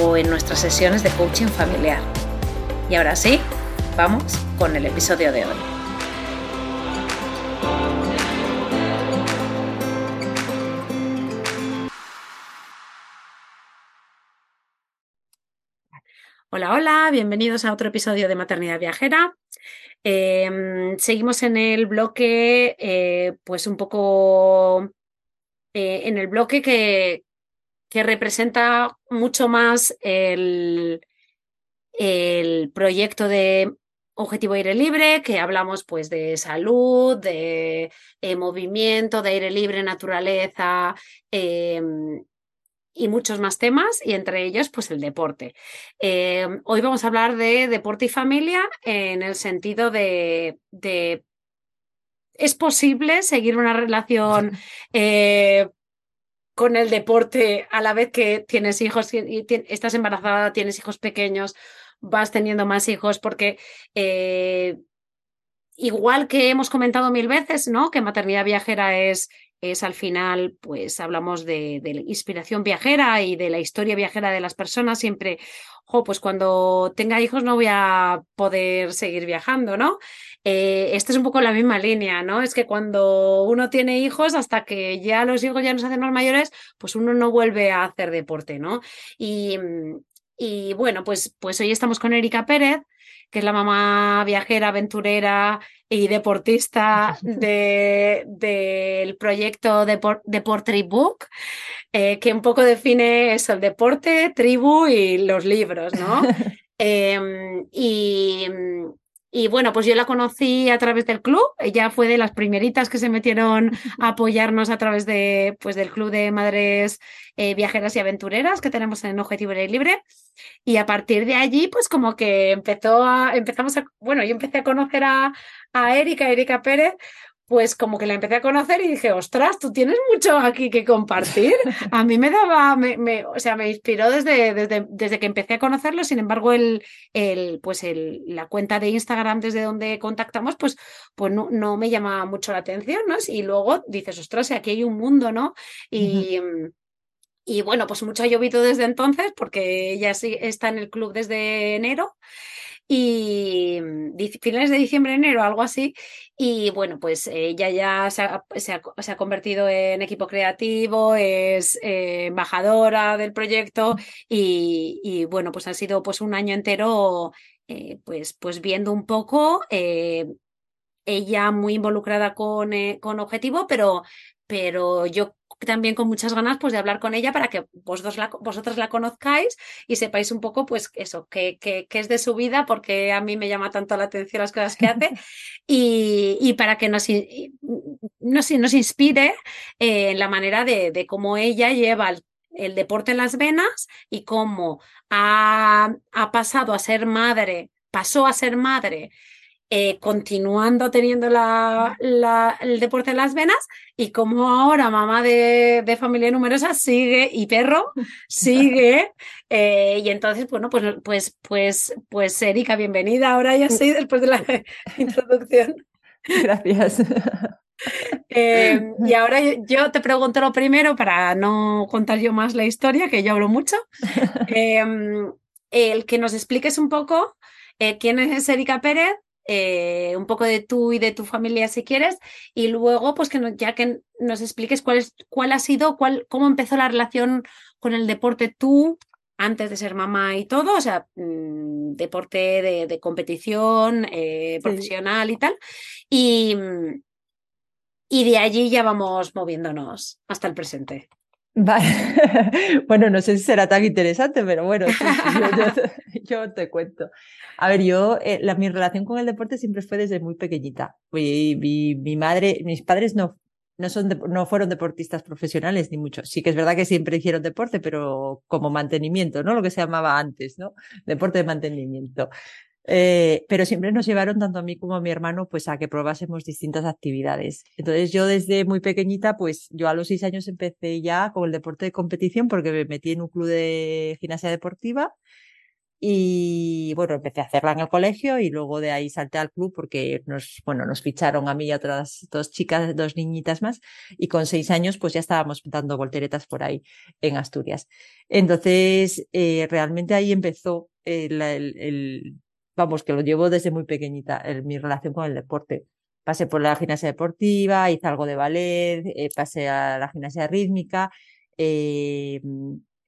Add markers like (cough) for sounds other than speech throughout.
o en nuestras sesiones de coaching familiar. Y ahora sí, vamos con el episodio de hoy. Hola, hola, bienvenidos a otro episodio de Maternidad Viajera. Em, seguimos en el bloque, eh, pues un poco eh, en el bloque que, que representa mucho más el, el proyecto de Objetivo Aire Libre, que hablamos pues de salud, de movimiento, de aire libre, naturaleza em, y muchos más temas, y entre ellos pues el deporte. Em, hoy vamos a hablar de deporte y familia en el sentido de, de ¿es posible seguir una relación (laughs) eh, con el deporte a la vez que tienes hijos y, estás embarazada, tienes hijos pequeños, vas teniendo más hijos, porque eh, igual que hemos comentado mil veces, ¿no? Que maternidad viajera es, es al final, pues hablamos de, de inspiración viajera y de la historia viajera de las personas, siempre, pues cuando tenga hijos no voy a poder seguir viajando, ¿no? Eh, esta es un poco la misma línea, ¿no? Es que cuando uno tiene hijos, hasta que ya los hijos ya nos hacen más mayores, pues uno no vuelve a hacer deporte, ¿no? Y, bueno, pues, pues hoy estamos con Erika Pérez, que es la mamá viajera, aventurera y deportista (laughs) del proyecto Deport, Book, eh, que un poco define eso, el deporte, tribu y los libros, ¿no? (laughs) Em, y, y bueno, pues yo la conocí a través del club. Ella fue de las primeritas que se metieron a apoyarnos a través de, pues, del club de madres eh, viajeras y aventureras que tenemos en Objetivo Libre. Y a partir de allí, pues como que empezó a, empezamos a, bueno, yo empecé a conocer a, a Erika, Erika Pérez, pues como que la empecé a conocer y dije, ostras, tú tienes mucho aquí que compartir. A mí me daba, me, o sea, me inspiró desde, desde, desde, que empecé a conocerlo, sin embargo, el, el, pues el, la cuenta de Instagram desde donde contactamos, pues, pues no, no me llama mucho la atención, ¿no? Y luego dices, ostras, aquí hay un mundo, ¿no? Y... Y bueno, pues mucho ha llovido desde entonces porque ella sí está en el club desde enero y mm, finales de diciembre, enero, algo así. Y bueno, pues ella ya se ha, se, ha, convertido en equipo creativo, es eh, embajadora del proyecto y, y, bueno, pues ha sido pues un año entero eh, pues, pues viendo un poco. Eh, ella muy involucrada con, con Objetivo, pero, pero yo también con muchas ganas pues de hablar con ella para que vosotros la, vosotras la conozcáis y sepáis un poco pues eso, qué, es de su vida, porque a mí me llama tanto la atención las cosas que hace. (laughs) Y, para que nos, nos, nos inspire en la manera de, cómo ella lleva el, deporte en las venas y cómo ha, ha pasado a ser madre, pasó a ser madre eh, continuando teniendo la, el deporte en las venas y como ahora mamá de, familia numerosa sigue y perro sigue (laughs) eh, y entonces bueno pues pues pues pues Erika bienvenida. Ahora ya sí después de la (laughs) introducción. Gracias. (laughs) Eh, y ahora yo, te pregunto lo primero para no contar yo más la historia que yo hablo mucho. El que nos expliques un poco quién es Erika Pérez eh, un poco de tú y de tu familia si quieres, y luego pues que ya que nos expliques cuál, es, cuál ha sido, cuál, cómo empezó la relación con el deporte tú antes de ser mamá y todo, o sea, mm, deporte de, competición eh, profesional y tal. Y, y de allí ya vamos moviéndonos hasta el presente. (laughs) bueno, no sé si será tan interesante, pero bueno, (laughs) (laughs) yo, te cuento. A ver, yo, eh, la, mi relación con el deporte siempre fue desde muy pequeñita. Mi, mi, madre, mis padres no, no, son no fueron deportistas profesionales ni mucho. Sí que es verdad que siempre hicieron deporte, pero como mantenimiento, ¿no? Lo que se llamaba antes, ¿no? Deporte de mantenimiento. Eh, pero siempre nos llevaron tanto a mí como a mi hermano pues a que probásemos distintas actividades. Entonces yo desde muy pequeñita pues yo a los seis años empecé ya con el deporte de competición porque me metí en un club de gimnasia deportiva y bueno, empecé a hacerla en el colegio y luego de ahí salté al club porque nos, bueno, nos ficharon a mí y a otras dos chicas, dos niñitas más y con seis años pues ya estábamos dando volteretas por ahí en Asturias. Entonces eh, realmente ahí empezó el, el vamos, que lo llevo desde muy pequeñita, en mi relación con el deporte. Pasé por la gimnasia deportiva, hice algo de ballet, eh, pasé a la gimnasia rítmica eh,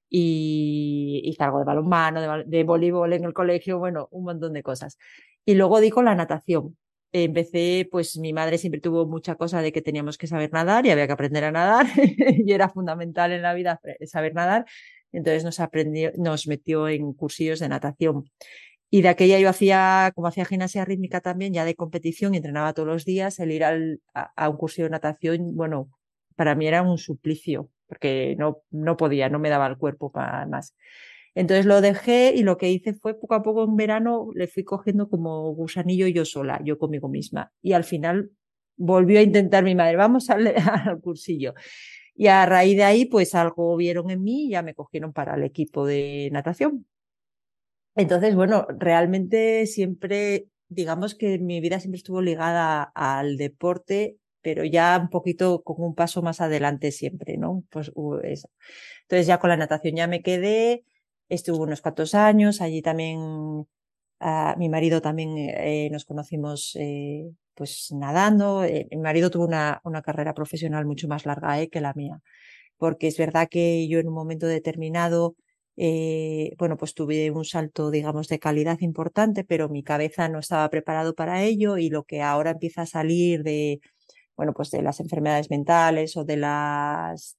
y hice algo de balonmano, de, de, voleibol en el colegio, bueno, un montón de cosas. Y luego di con la natación. Empecé, pues mi madre siempre tuvo mucha cosa de que teníamos que saber nadar y había que aprender a nadar (laughs) y era fundamental en la vida saber nadar. Entonces nos aprendió, nos metió en cursillos de natación. Y de aquella yo hacía, como hacía gimnasia rítmica también, ya de competición y entrenaba todos los días, el ir al, a, un curso de natación, bueno, para mí era un suplicio, porque no, no podía, no me daba el cuerpo para más. Entonces lo dejé y lo que hice fue poco a poco en verano le fui cogiendo como gusanillo yo sola, yo conmigo misma. Y al final volvió a intentar mi madre, vamos al, (laughs) al cursillo. Y a raíz de ahí, pues algo vieron en mí y ya me cogieron para el equipo de natación. Entonces, bueno, realmente siempre, digamos que mi vida siempre estuvo ligada al deporte, pero ya un poquito con un paso más adelante siempre, ¿no? Pues eso. Entonces ya con la natación ya me quedé, estuve unos cuantos años, allí también ah, mi marido también eh, nos conocimos eh, pues nadando. Eh, mi marido tuvo una, una carrera profesional mucho más larga que la mía, porque es verdad que yo en un momento determinado eh, bueno, pues tuve un salto, digamos, de calidad importante, pero mi cabeza no estaba preparado para ello y lo que ahora empieza a salir de, bueno, pues de las enfermedades mentales o de las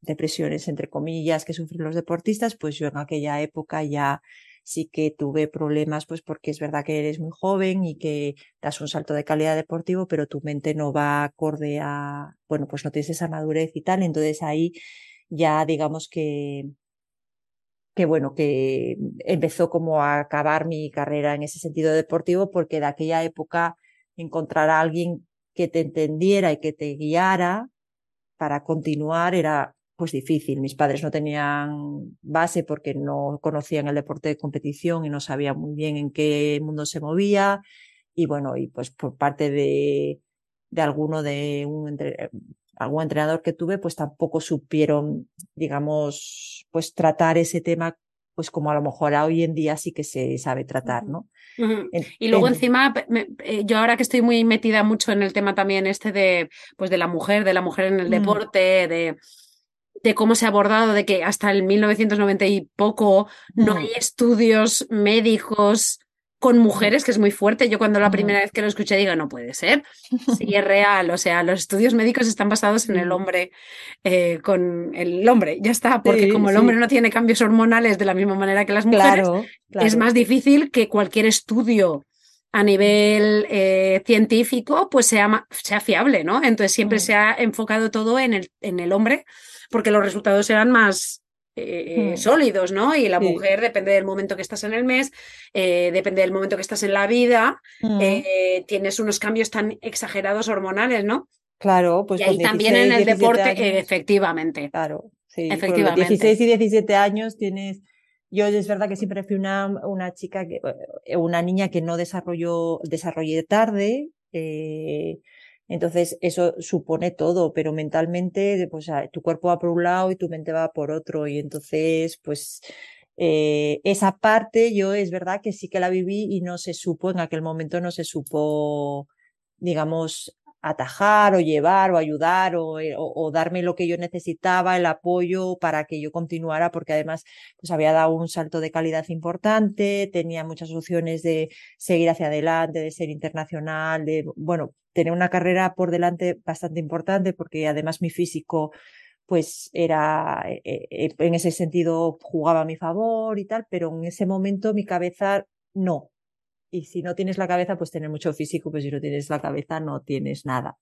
depresiones, entre comillas, que sufren los deportistas, pues yo en aquella época ya sí que tuve problemas, pues porque es verdad que eres muy joven y que das un salto de calidad deportivo, pero tu mente no va acorde a, bueno, pues no tienes esa madurez y tal, entonces ahí ya digamos que que bueno, que empezó como a acabar mi carrera en ese sentido deportivo, porque de aquella época encontrar a alguien que te entendiera y que te guiara para continuar era pues difícil. Mis padres no tenían base porque no conocían el deporte de competición y no sabían muy bien en qué mundo se movía. Y bueno, y pues por parte de, de alguno de un, algún entrenador que tuve, pues tampoco supieron, digamos, pues tratar ese tema, pues como a lo mejor hoy en día sí que se sabe tratar, ¿no? y luego encima, eh, yo ahora que estoy muy metida mucho en el tema también este de, pues de la mujer, de la mujer en el mm. deporte, de de cómo se ha abordado, de que hasta el 1990 y poco no mm. hay estudios médicos con mujeres, que es muy fuerte. Yo cuando la primera vez que lo escuché digo, no puede ser. (laughs) Sí, es real. O sea, los estudios médicos están basados en el hombre, eh, con el hombre, ya está, porque como el hombre no tiene cambios hormonales de la misma manera que las mujeres, es más difícil que cualquier estudio a nivel eh, científico pues sea, sea fiable, ¿no? Entonces siempre se ha enfocado todo en el, en el hombre porque los resultados eran más, eh, hmm. sólidos, ¿no? Y la mujer depende del momento que estás en el mes, eh, depende del momento que estás en la vida, hmm. eh, tienes unos cambios tan exagerados hormonales, ¿no? Claro, pues. Y ahí también en el deporte, efectivamente. Claro, sí. Efectivamente. 16 y 17 años tienes. Yo es verdad que siempre fui una, una chica, que, una niña que no desarrolló, desarrollé tarde. Eh, entonces, eso supone todo, pero mentalmente, pues tu cuerpo va por un lado y tu mente va por otro. Y entonces, pues, eh, esa parte yo es verdad que sí que la viví y no se supo, en aquel momento no se supo, digamos, atajar o llevar o ayudar eh, o, o, darme lo que yo necesitaba, el apoyo para que yo continuara, porque además pues había dado un salto de calidad importante, tenía muchas opciones de seguir hacia adelante, de ser internacional, de, bueno, tener una carrera por delante bastante importante, porque además mi físico pues era, eh, eh, en ese sentido jugaba a mi favor y tal, pero en ese momento mi cabeza no, y si no tienes la cabeza, pues tener mucho físico, pues si no tienes la cabeza, no tienes nada.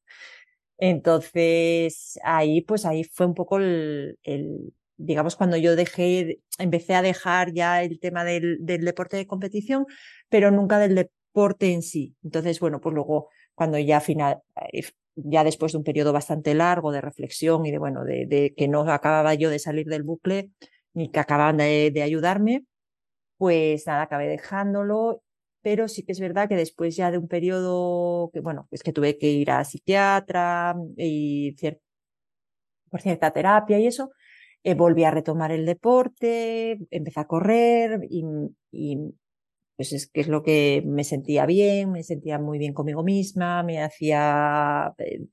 Entonces, ahí, pues ahí fue un poco el, el digamos, cuando yo dejé, empecé a dejar ya el tema del, del, deporte de competición, pero nunca del deporte en sí. Entonces, bueno, pues luego, cuando ya final, eh, ya después de un periodo bastante largo de reflexión y de, bueno, de, de que no acababa yo de salir del bucle, ni que acababan de ayudarme, pues nada, acabé dejándolo pero sí que es verdad que después ya de un periodo que, bueno, es que tuve que ir a psiquiatra y por cierta terapia y eso, eh, volví a retomar el deporte, empecé a correr y, y pues es que es lo que me sentía bien, me sentía muy bien conmigo misma, me hacía eh,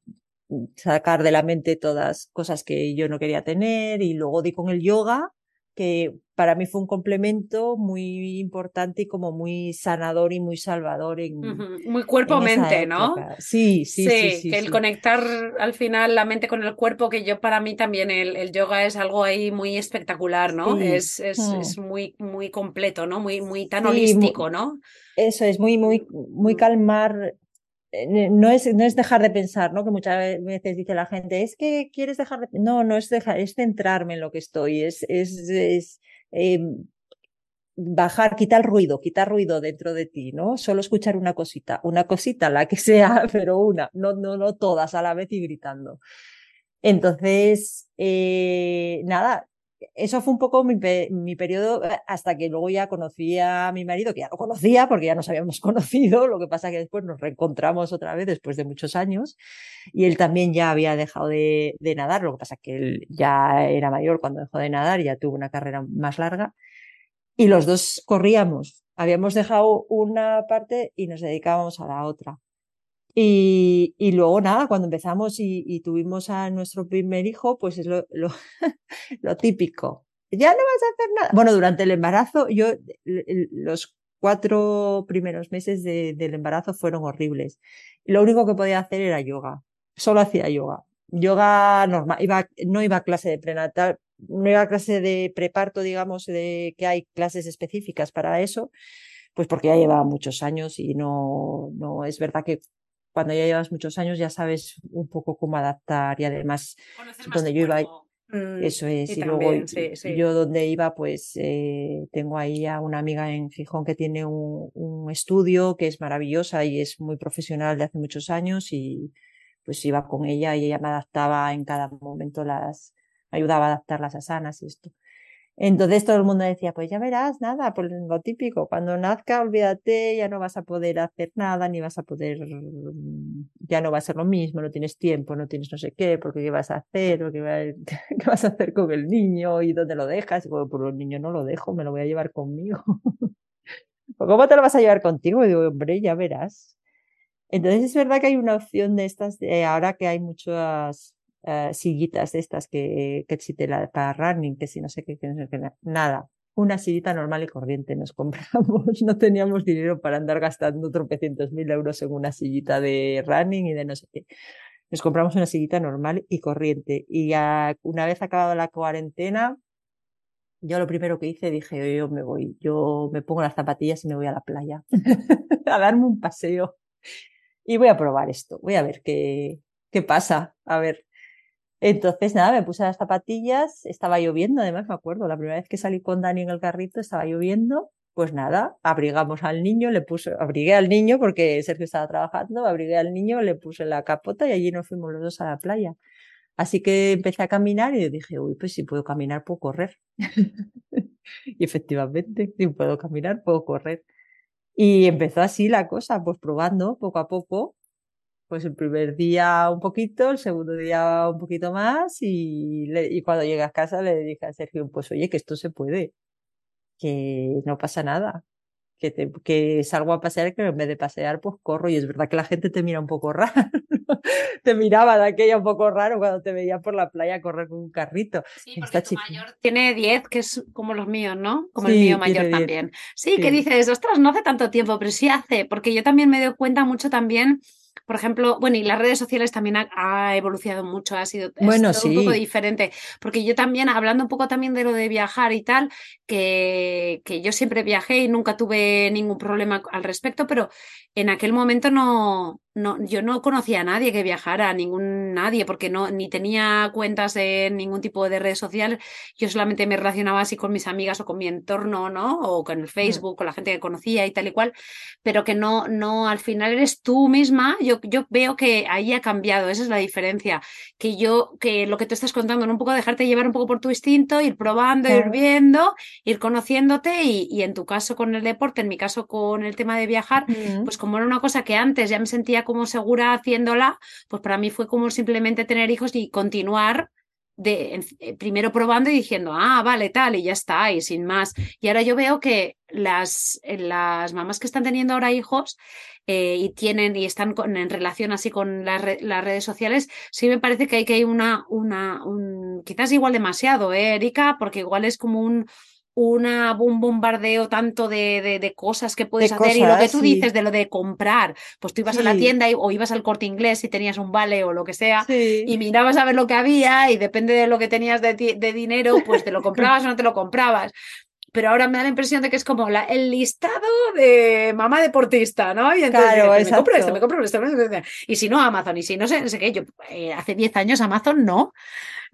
sacar de la mente todas cosas que yo no quería tener y luego di con el yoga que para mí fue un complemento muy importante y como muy sanador y muy salvador. En, Muy cuerpo-mente, ¿no? Sí, sí, sí. sí, que el conectar al final la mente con el cuerpo, que yo para mí también el, el yoga es algo ahí muy espectacular, ¿no? Es, es, mm. es, muy, muy completo, ¿no? Muy, muy tan holístico, ¿no? Eso es muy, muy, muy mm. calmar no es, no es dejar de pensar, ¿no? Que muchas veces dice la gente, es que quieres dejar de... No, no es dejar, es centrarme en lo que estoy, es, es, es eh, bajar, quitar ruido, quitar ruido dentro de ti, ¿no? Solo escuchar una cosita, una cosita, la que (laughs) sea, pero una, no, no, no todas a la vez y gritando. Entonces, eh, nada, eso fue un poco mi, mi, periodo eh, hasta que luego ya conocí a mi marido, que ya lo conocía porque ya nos habíamos (laughs) conocido, lo que pasa que después nos reencontramos otra vez después de muchos años y él también ya había dejado de, de nadar, lo que pasa que él ya era mayor cuando dejó de nadar, ya tuvo una carrera más larga y los dos corríamos. Habíamos dejado una parte y nos dedicábamos a la otra. Y, y, luego nada, cuando empezamos y, y, tuvimos a nuestro primer hijo, pues es lo, lo, (laughs) lo, típico. Ya no vas a hacer nada. Bueno, durante el embarazo, yo, los cuatro primeros meses de, del embarazo fueron horribles. Lo único que podía hacer era yoga. Solo hacía yoga. Yoga normal. Iba, no iba a clase de prenatal, no iba a clase de preparto, digamos, de que hay clases específicas para eso pues porque ya llevaba muchos años y no, no es verdad que cuando ya llevas muchos años ya sabes un poco cómo adaptar y además donde yo iba mm, eso es y, luego yo donde iba pues eh, tengo ahí a una amiga en Gijón que tiene un, un, estudio que es maravillosa y es muy profesional de hace muchos años y pues iba con ella y ella me adaptaba en cada momento las ayudaba a adaptar las asanas y esto entonces todo el mundo decía, pues ya verás, nada, por lo típico, cuando nazca, olvídate, ya no vas a poder hacer nada, ni vas a poder, mm, ya no va a ser lo mismo, no tienes tiempo, no tienes no sé qué, porque qué vas a hacer, (laughs) qué, vas a hacer con el niño, y dónde lo dejas, y digo, por el niño no lo dejo, me lo voy a llevar conmigo. (laughs) ¿Cómo te lo vas a llevar contigo? Y digo, hombre, ya verás. Entonces es verdad que hay una opción de estas, ahora que hay muchas uh, sillitas de estas que, que existe la para running, que si no sé qué, que no sé qué, nada. Una sillita normal y corriente nos (laughs) compramos. No teníamos dinero para andar gastando tropecientos mil euros en una sillita de running y de no sé qué. Nos compramos una sillita normal y corriente. Y ya una vez acabado la cuarentena, yo lo primero que hice dije, yo me voy, yo me pongo las zapatillas y me voy a la playa (laughs) a darme un paseo. Y voy a probar esto, voy a ver qué, qué pasa. A ver, entonces, nada, me puse las zapatillas, estaba lloviendo, además me acuerdo, la primera vez que salí con Dani en el carrito estaba lloviendo, pues nada, abrigamos al niño, le puse, abrigué al niño porque Sergio estaba trabajando, abrigué al niño, le puse la capota y allí nos fuimos los dos a la playa. Así que empecé a caminar y dije, uy, pues si puedo caminar, puedo correr. (laughs) y efectivamente, si puedo caminar, puedo correr. Y empezó así la cosa, pues probando poco a poco pues el primer día un poquito, el segundo día un poquito más y, le, y cuando llegué a casa le dije a Sergio, pues oye, que esto se puede, que no pasa nada, que, que salgo a pasear, que en vez de pasear, pues corro. Y es verdad que la gente te mira un poco (laughs) raro. te miraba de aquella un poco raro cuando te veía por la playa correr con un carrito. Sí, porque tu mayor tiene 10, que es como los míos, ¿no? Como el mío mayor también. Sí, sí, que dices, ostras, no hace tanto tiempo, pero sí hace, porque yo también me doy cuenta mucho también por ejemplo, bueno, y las redes sociales también ha, evolucionado mucho, ha sido, bueno, un poco diferente, porque yo también, hablando un poco también de lo de viajar y tal, que, que yo siempre viajé y nunca tuve ningún problema al respecto, pero en aquel momento no, no, yo no conocía a nadie que viajara, ningún nadie, porque no, ni tenía cuentas en ningún tipo de redes sociales. Yo solamente me relacionaba así con mis amigas o con mi entorno, ¿no? O con el. Facebook, con la gente que conocía y tal y cual, pero que no, no, al final eres tú misma. Yo, yo veo que ahí ha cambiado, esa es la diferencia. Que yo, que lo que tú estás contando, ¿no? un poco dejarte llevar un poco por tu instinto, ir probando, ir viendo, ir conociéndote y, y, en tu caso con el deporte, en mi caso con el tema de viajar, pues como era una cosa que antes ya me sentía como segura haciéndola, pues para mí fue como simplemente tener hijos y continuar de eh, primero probando y diciendo, ah, vale, tal, y ya está, y sin más. Y ahora yo veo que las, eh, las mamás que están teniendo ahora hijos eh, y tienen y están con, en relación así con las, las, redes sociales, sí me parece que hay que hay una, una, un, quizás igual demasiado, ¿eh, Erika? Porque igual es como un, una, un bombardeo tanto de, de, cosas que puedes hacer y lo que tú dices de lo de comprar, pues tú ibas a la tienda o ibas al corte inglés y tenías un vale o lo que sea y mirabas a ver lo que había y depende de lo que tenías de, de dinero, pues te lo (laughs) comprabas o no te lo comprabas. Pero ahora me da la impresión de que es como la, el listado de mamá deportista, ¿no? Y entonces claro, me compro esto, me compro esto, Y si no, Amazon. Y si no sé, no sé qué, yo eh, hace 10 años Amazon no.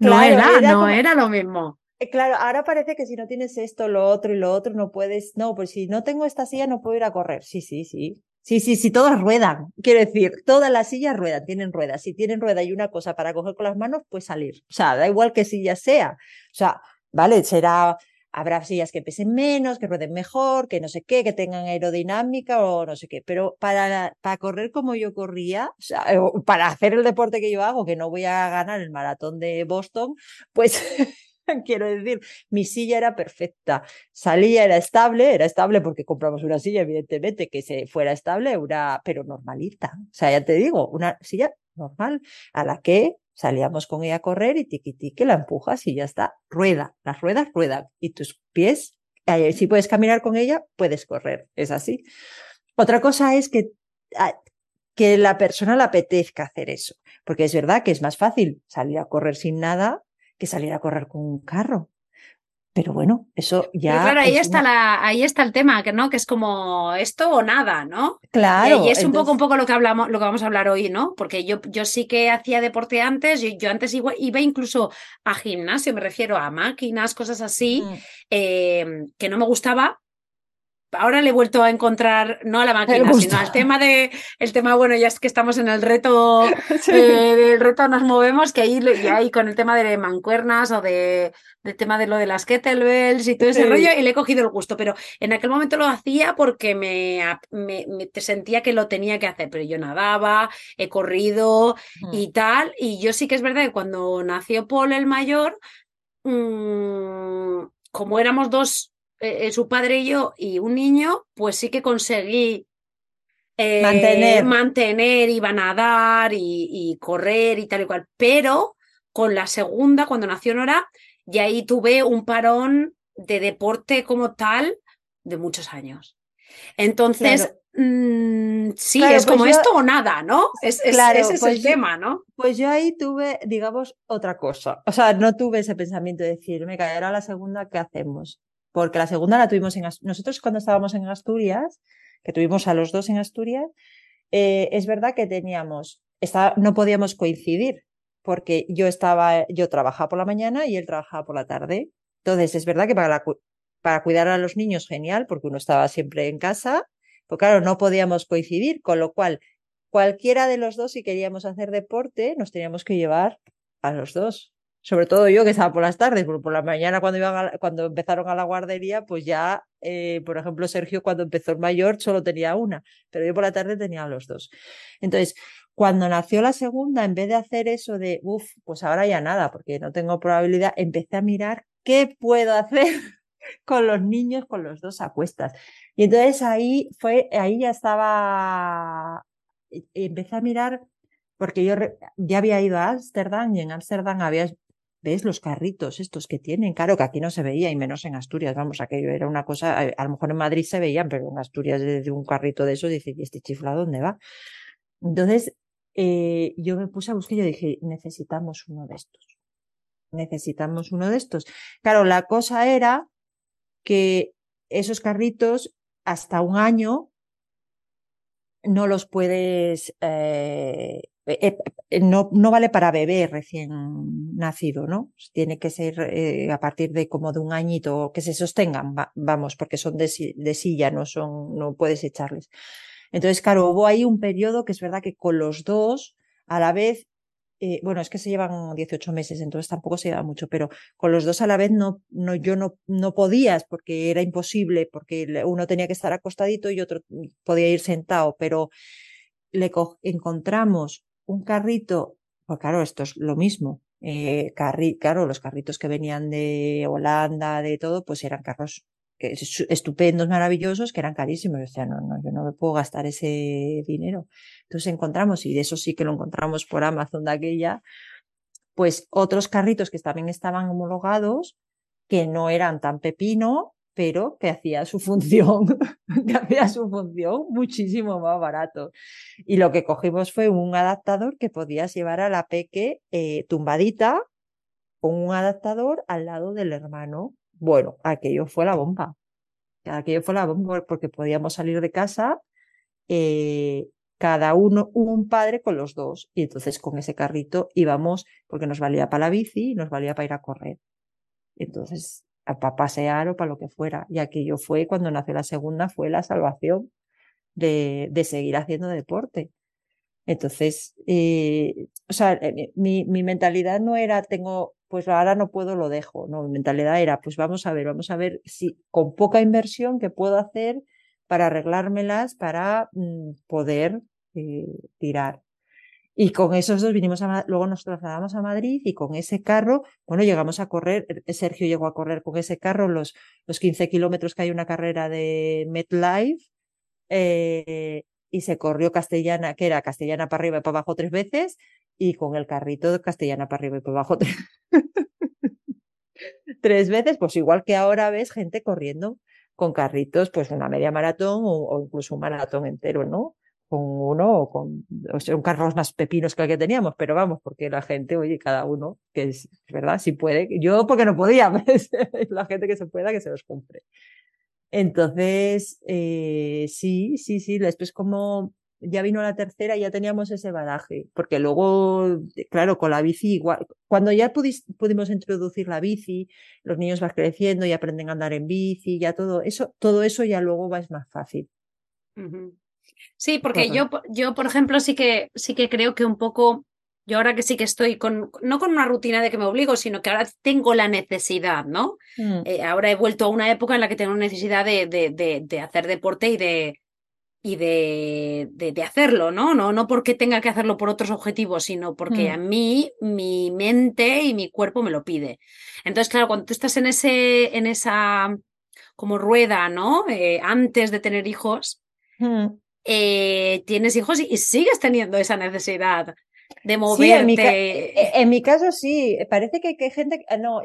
No era, no era lo mismo. Eh, claro, ahora parece que si no tienes esto, lo otro y lo otro, no puedes, no, pues si no tengo esta silla no puedo ir a correr. Sí, sí, sí. Sí, sí, sí, todas ruedan. Quiero decir, todas las sillas ruedan, tienen ruedas. Si tienen rueda y una cosa para coger con las manos, pues salir. O sea, da igual que silla sea. O sea, vale, será, habrá sillas que pesen menos, que rueden mejor, que no sé qué, que tengan aerodinámica o no sé qué. Pero para, para correr como yo corría, o sea, para hacer el deporte que yo hago, que no voy a ganar el maratón de Boston, pues (laughs) (laughs) Quiero decir, mi silla era perfecta. Salía, era estable, era estable porque compramos una silla, evidentemente, que se fuera estable, una, pero normalita. O sea, ya te digo, una silla normal a la que salíamos con ella a correr y tiqui tiqui la empujas y ya está. Rueda, las ruedas ruedan y tus pies, si puedes caminar con ella, puedes correr. Es así. Otra cosa es que ah, que la persona le apetezca hacer eso, porque es verdad que es más fácil salir a correr sin nada que salir a correr con un carro. Pero bueno, eso ya. claro, ahí está la, ahí está el tema, que no, que es como esto o nada, ¿no? Claro. Y, es un poco, un poco lo que hablamos, lo que vamos a hablar hoy, ¿no? Porque yo, yo sí que hacía deporte antes, yo, yo antes iba, iba, incluso a gimnasio, me refiero a máquinas, cosas así, mm. eh, que no me gustaba, ahora le he vuelto a encontrar, no a la máquina, sino al tema de, el tema, bueno, ya es que estamos en el reto, (laughs) eh, del reto nos movemos, que ahí, con el tema de mancuernas o de, del tema de lo de las kettlebells y todo ese rollo, y le he cogido el gusto, pero en aquel momento lo hacía porque me, me, sentía que lo tenía que hacer, pero yo nadaba, he corrido y tal, y yo sí que es verdad que cuando nació Paul el mayor, mmm, como éramos dos eh, eh, su padre y yo y un niño, pues sí que conseguí eh, mantener. mantener, iba a nadar y, correr y tal y cual. Pero con la segunda, cuando nació Nora, y ahí tuve un parón de deporte como tal de muchos años. Entonces, mm, sí, es como esto o nada, ¿no? Es, ese es pues el tema, ¿no? Pues yo ahí tuve, digamos, otra cosa. O sea, no tuve ese pensamiento de decir, me caerá la segunda, ¿qué hacemos? Porque la segunda la tuvimos en nosotros cuando estábamos en Asturias, que tuvimos a los dos en Asturias, eh, es verdad que teníamos, no podíamos coincidir, porque yo estaba, yo trabajaba por la mañana y él trabajaba por la tarde. Entonces, es verdad que para, para cuidar a los niños, genial, porque uno estaba siempre en casa, pues claro, no podíamos coincidir, con lo cual, cualquiera de los dos, si queríamos hacer deporte, nos teníamos que llevar a los dos sobre todo yo que estaba por las tardes, porque por la mañana cuando, iban cuando empezaron a la guardería, pues ya, eh, por ejemplo, Sergio cuando empezó el mayor solo tenía una, pero yo por la tarde tenía los dos. Entonces, cuando nació la segunda, en vez de hacer eso de, uff, pues ahora ya nada, porque no tengo probabilidad, empecé a mirar qué puedo hacer (laughs) con los niños, con los dos a cuestas. Y entonces ahí fue, ahí ya estaba, e, empecé a mirar, porque yo ya había ido a Ámsterdam y en Ámsterdam había, ves los carritos estos que tienen, claro que aquí no se veía y menos en Asturias, vamos, aquello era una cosa, a, lo mejor en Madrid se veían, pero en Asturias desde un carrito de eso dice, ¿y este chiflado dónde va? Entonces, eh, yo me puse a buscar y yo dije, necesitamos uno de estos. Necesitamos uno de estos. Claro, la cosa era que esos carritos hasta un año no los puedes, eh, eh, no, no vale para bebé recién nacido, ¿no? Tiene que ser a partir de como de un añito que se sostengan, vamos, porque son de, de, silla, no son, no puedes echarles. Entonces, claro, hubo ahí un periodo que es verdad que con los dos, a la vez, eh, bueno, es que se llevan 18 meses, entonces tampoco se lleva mucho, pero con los dos a la vez no, no, yo no, no podías porque era imposible, porque uno tenía que estar acostadito y otro podía ir sentado, pero le encontramos un carrito, pues claro, esto es lo mismo. Eh, claro, los carritos que venían de Holanda, de todo, pues eran carros estupendos, maravillosos, que eran carísimos. O sea, no, no, yo no me puedo gastar ese dinero. Entonces encontramos, y de eso sí que lo encontramos por Amazon de aquella, pues otros carritos que también estaban homologados, que no eran tan pepino, pero que hacía su (laughs) función, (laughs) que hacía su función muchísimo más barato. Y lo que cogimos fue un adaptador que podías llevar a la peque eh, tumbadita con un adaptador al lado del hermano bueno, aquello fue la bomba. Aquello fue la bomba porque podíamos salir de casa, eh, cada uno, un padre con los dos. Y entonces con ese carrito íbamos, porque nos valía para la bici y nos valía para ir a correr. Entonces, para pasear o para lo que fuera. Y aquello fue, cuando nació la segunda, fue la salvación de, seguir haciendo deporte. Entonces, eh, o sea, eh, mi, mentalidad no era, tengo pues ahora no puedo, lo dejo. No, mi mentalidad era, pues vamos a ver, vamos a ver si con poca inversión qué puedo hacer para arreglármelas, para mm, poder eh, tirar. Y con esos dos vinimos a, luego nos trasladamos a Madrid y con ese carro, bueno, llegamos a correr, eh, Sergio llegó a correr con ese carro los, los 15 kilómetros que hay una carrera de MetLife, eh, y se corrió castellana, que era castellana para arriba y para abajo tres veces, y con el carrito de castellana para arriba y para abajo (laughs) tres veces, pues igual que ahora ves gente corriendo con carritos, pues una media maratón o, incluso un maratón entero, ¿no? Con uno o con o sea, un carro más pepinos que el que teníamos, pero vamos, porque la gente, oye, cada uno, que es verdad, si puede, yo porque no podía, (laughs) la gente que se pueda que se los compre. Entonces, eh, sí, sí, sí, después como ya vino la tercera ya teníamos ese badaje, porque luego, claro, con la bici igual, cuando ya pudimos introducir la bici, los niños van creciendo y aprenden a andar en bici, ya todo eso, todo eso ya luego va es más fácil. Sí, porque yo, yo, por ejemplo, sí que, sí que creo que un poco, yo ahora que sí que estoy con, no con una rutina de que me obligo, sino que ahora tengo la necesidad, ¿no? Mm. Eh, ahora he vuelto a una época en la que tengo necesidad de, de, de hacer deporte y de, y de, de, hacerlo, ¿no? ¿no? No porque tenga que hacerlo por otros objetivos, sino porque a mm. mí mi mente y mi cuerpo me lo pide. Entonces, claro, cuando tú estás en, ese, en esa como rueda, ¿no? Eh, antes de tener hijos, mm. Eh, tienes hijos y, sigues teniendo esa necesidad de moverte. en, mi eh, en, mi caso sí, parece que, hay gente, no,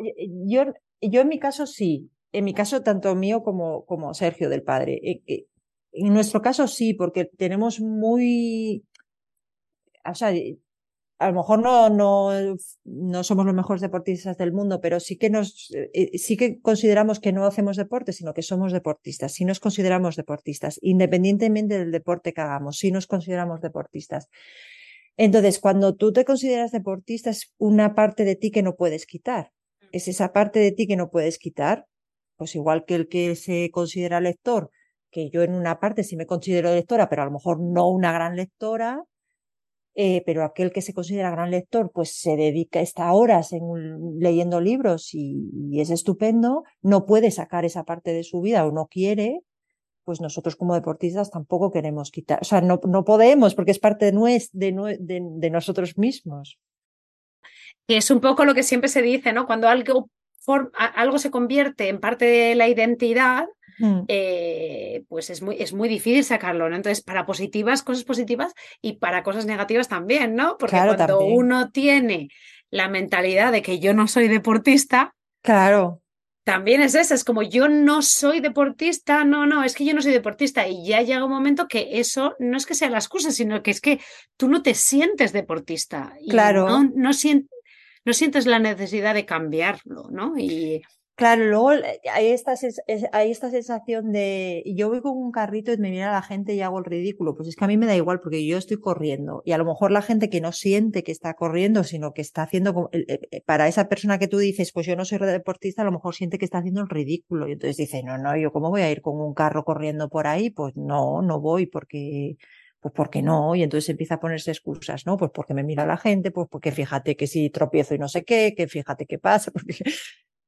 yo, yo en mi caso sí, en mi caso tanto mío como, como Sergio del padre. En nuestro caso sí, porque tenemos muy, o sea, a lo mejor no, no, no somos los mejores deportistas del mundo, pero sí que nos, eh, sí que consideramos que no hacemos deporte, sino que somos deportistas. Sí nos consideramos deportistas, independientemente del deporte que hagamos, sí nos consideramos deportistas. Entonces, cuando tú te consideras deportista, es una parte de ti que no puedes quitar. Es esa parte de ti que no puedes quitar. Pues igual que el que se considera lector, que yo en una parte sí me considero lectora, pero a lo mejor no una gran lectora, eh, pero aquel que se considera gran lector, pues se dedica, está horas en, leyendo libros y, es estupendo, no puede sacar esa parte de su vida o no quiere, pues nosotros como deportistas tampoco queremos quitar, o sea, no, no podemos porque es parte de, de, de nosotros mismos. Y es un poco lo que siempre se dice, ¿no? Cuando algo algo se convierte en parte de la identidad, Mm. eh, pues es muy, es muy difícil sacarlo, ¿no? Entonces, para positivas, cosas positivas y para cosas negativas también, ¿no? Porque Claro, cuando también. uno tiene la mentalidad de que yo no soy deportista, Claro, también es esa, es como yo no soy deportista, no, no, es que yo no soy deportista y ya llega un momento que eso no es que sea la excusa, sino que es que tú no te sientes deportista y Claro. no, no sientes la necesidad de cambiarlo, ¿no? Y claro, luego eh, hay esta, hay esta sensación de, yo voy con un carrito y me mira la gente y hago el ridículo. Pues es que a mí me da igual porque yo estoy corriendo y a lo mejor la gente que no siente que está corriendo, sino que está haciendo, eh, para esa persona que tú dices, pues yo no soy deportista, a lo mejor siente que está haciendo el ridículo y entonces dice, no, no, yo cómo voy a ir con un carro corriendo por ahí, pues no, no voy porque pues porque no, y entonces empieza a ponerse excusas, ¿no? Pues porque me mira la gente, pues porque fíjate que si tropiezo y no sé qué, que fíjate qué pasa, (laughs) porque...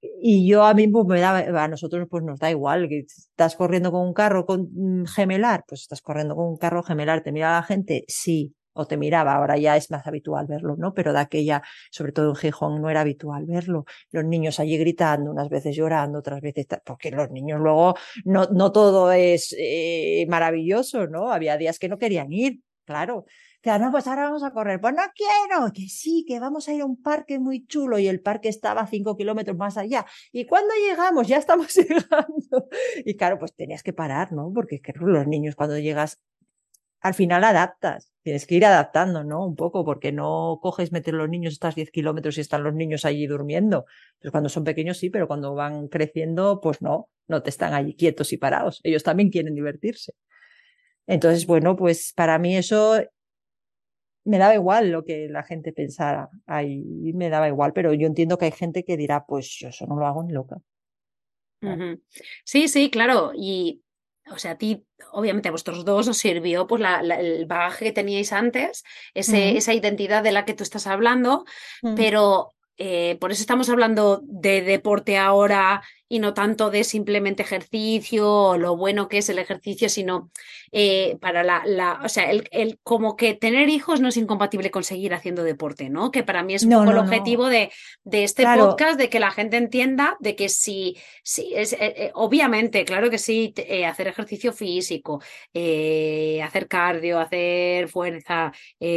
Y yo a mí pues me da, a nosotros pues nos da igual, estás corriendo con un carro con mm, gemelar, pues estás corriendo con un carro gemelar, te mira la gente, sí, o te miraba, ahora ya es más habitual verlo, ¿no? Pero de aquella, sobre todo en Gijón, no era habitual verlo. Los niños allí gritando, unas veces llorando, otras veces, porque los niños luego no, no todo es eh, maravilloso, ¿no? Había días que no querían ir, claro. Que, no, pues ahora vamos a correr. Pues no quiero, que sí, que vamos a ir a un parque muy chulo y el parque estaba a cinco kilómetros más allá. ¿Y cuando llegamos? Ya estamos (laughs) llegando. Y claro, pues tenías que parar, ¿no? Porque claro, los niños cuando llegas, al final adaptas. Tienes que ir adaptando, ¿no? Un poco, porque no coges meter los niños, estás 10 kilómetros y están los niños allí durmiendo. Pues cuando son pequeños sí, pero cuando van creciendo, pues no, no te están allí quietos y parados. Ellos también quieren divertirse. Entonces, bueno, pues para mí eso me daba igual lo que la gente pensara. Ahí me daba igual, pero yo entiendo que hay gente que dirá, pues yo eso no lo hago ni loca. Claro. Sí, sí, claro. Y, o sea, a ti, obviamente a vosotros dos os sirvió pues la- la- el bagaje que teníais antes, ese, esa identidad de la que tú estás hablando, mm. pero eh, por eso estamos hablando de deporte ahora y no tanto de simplemente ejercicio o lo bueno que es el ejercicio, sino eh, para la, la, o sea, el, el como que tener hijos no es incompatible con seguir haciendo deporte, ¿no? Que para mí es un No, poco el no. objetivo de, de este Claro. podcast, de que la gente entienda de que si, si es, eh, eh, obviamente, claro que sí, eh, hacer ejercicio físico, hacer cardio, hacer fuerza,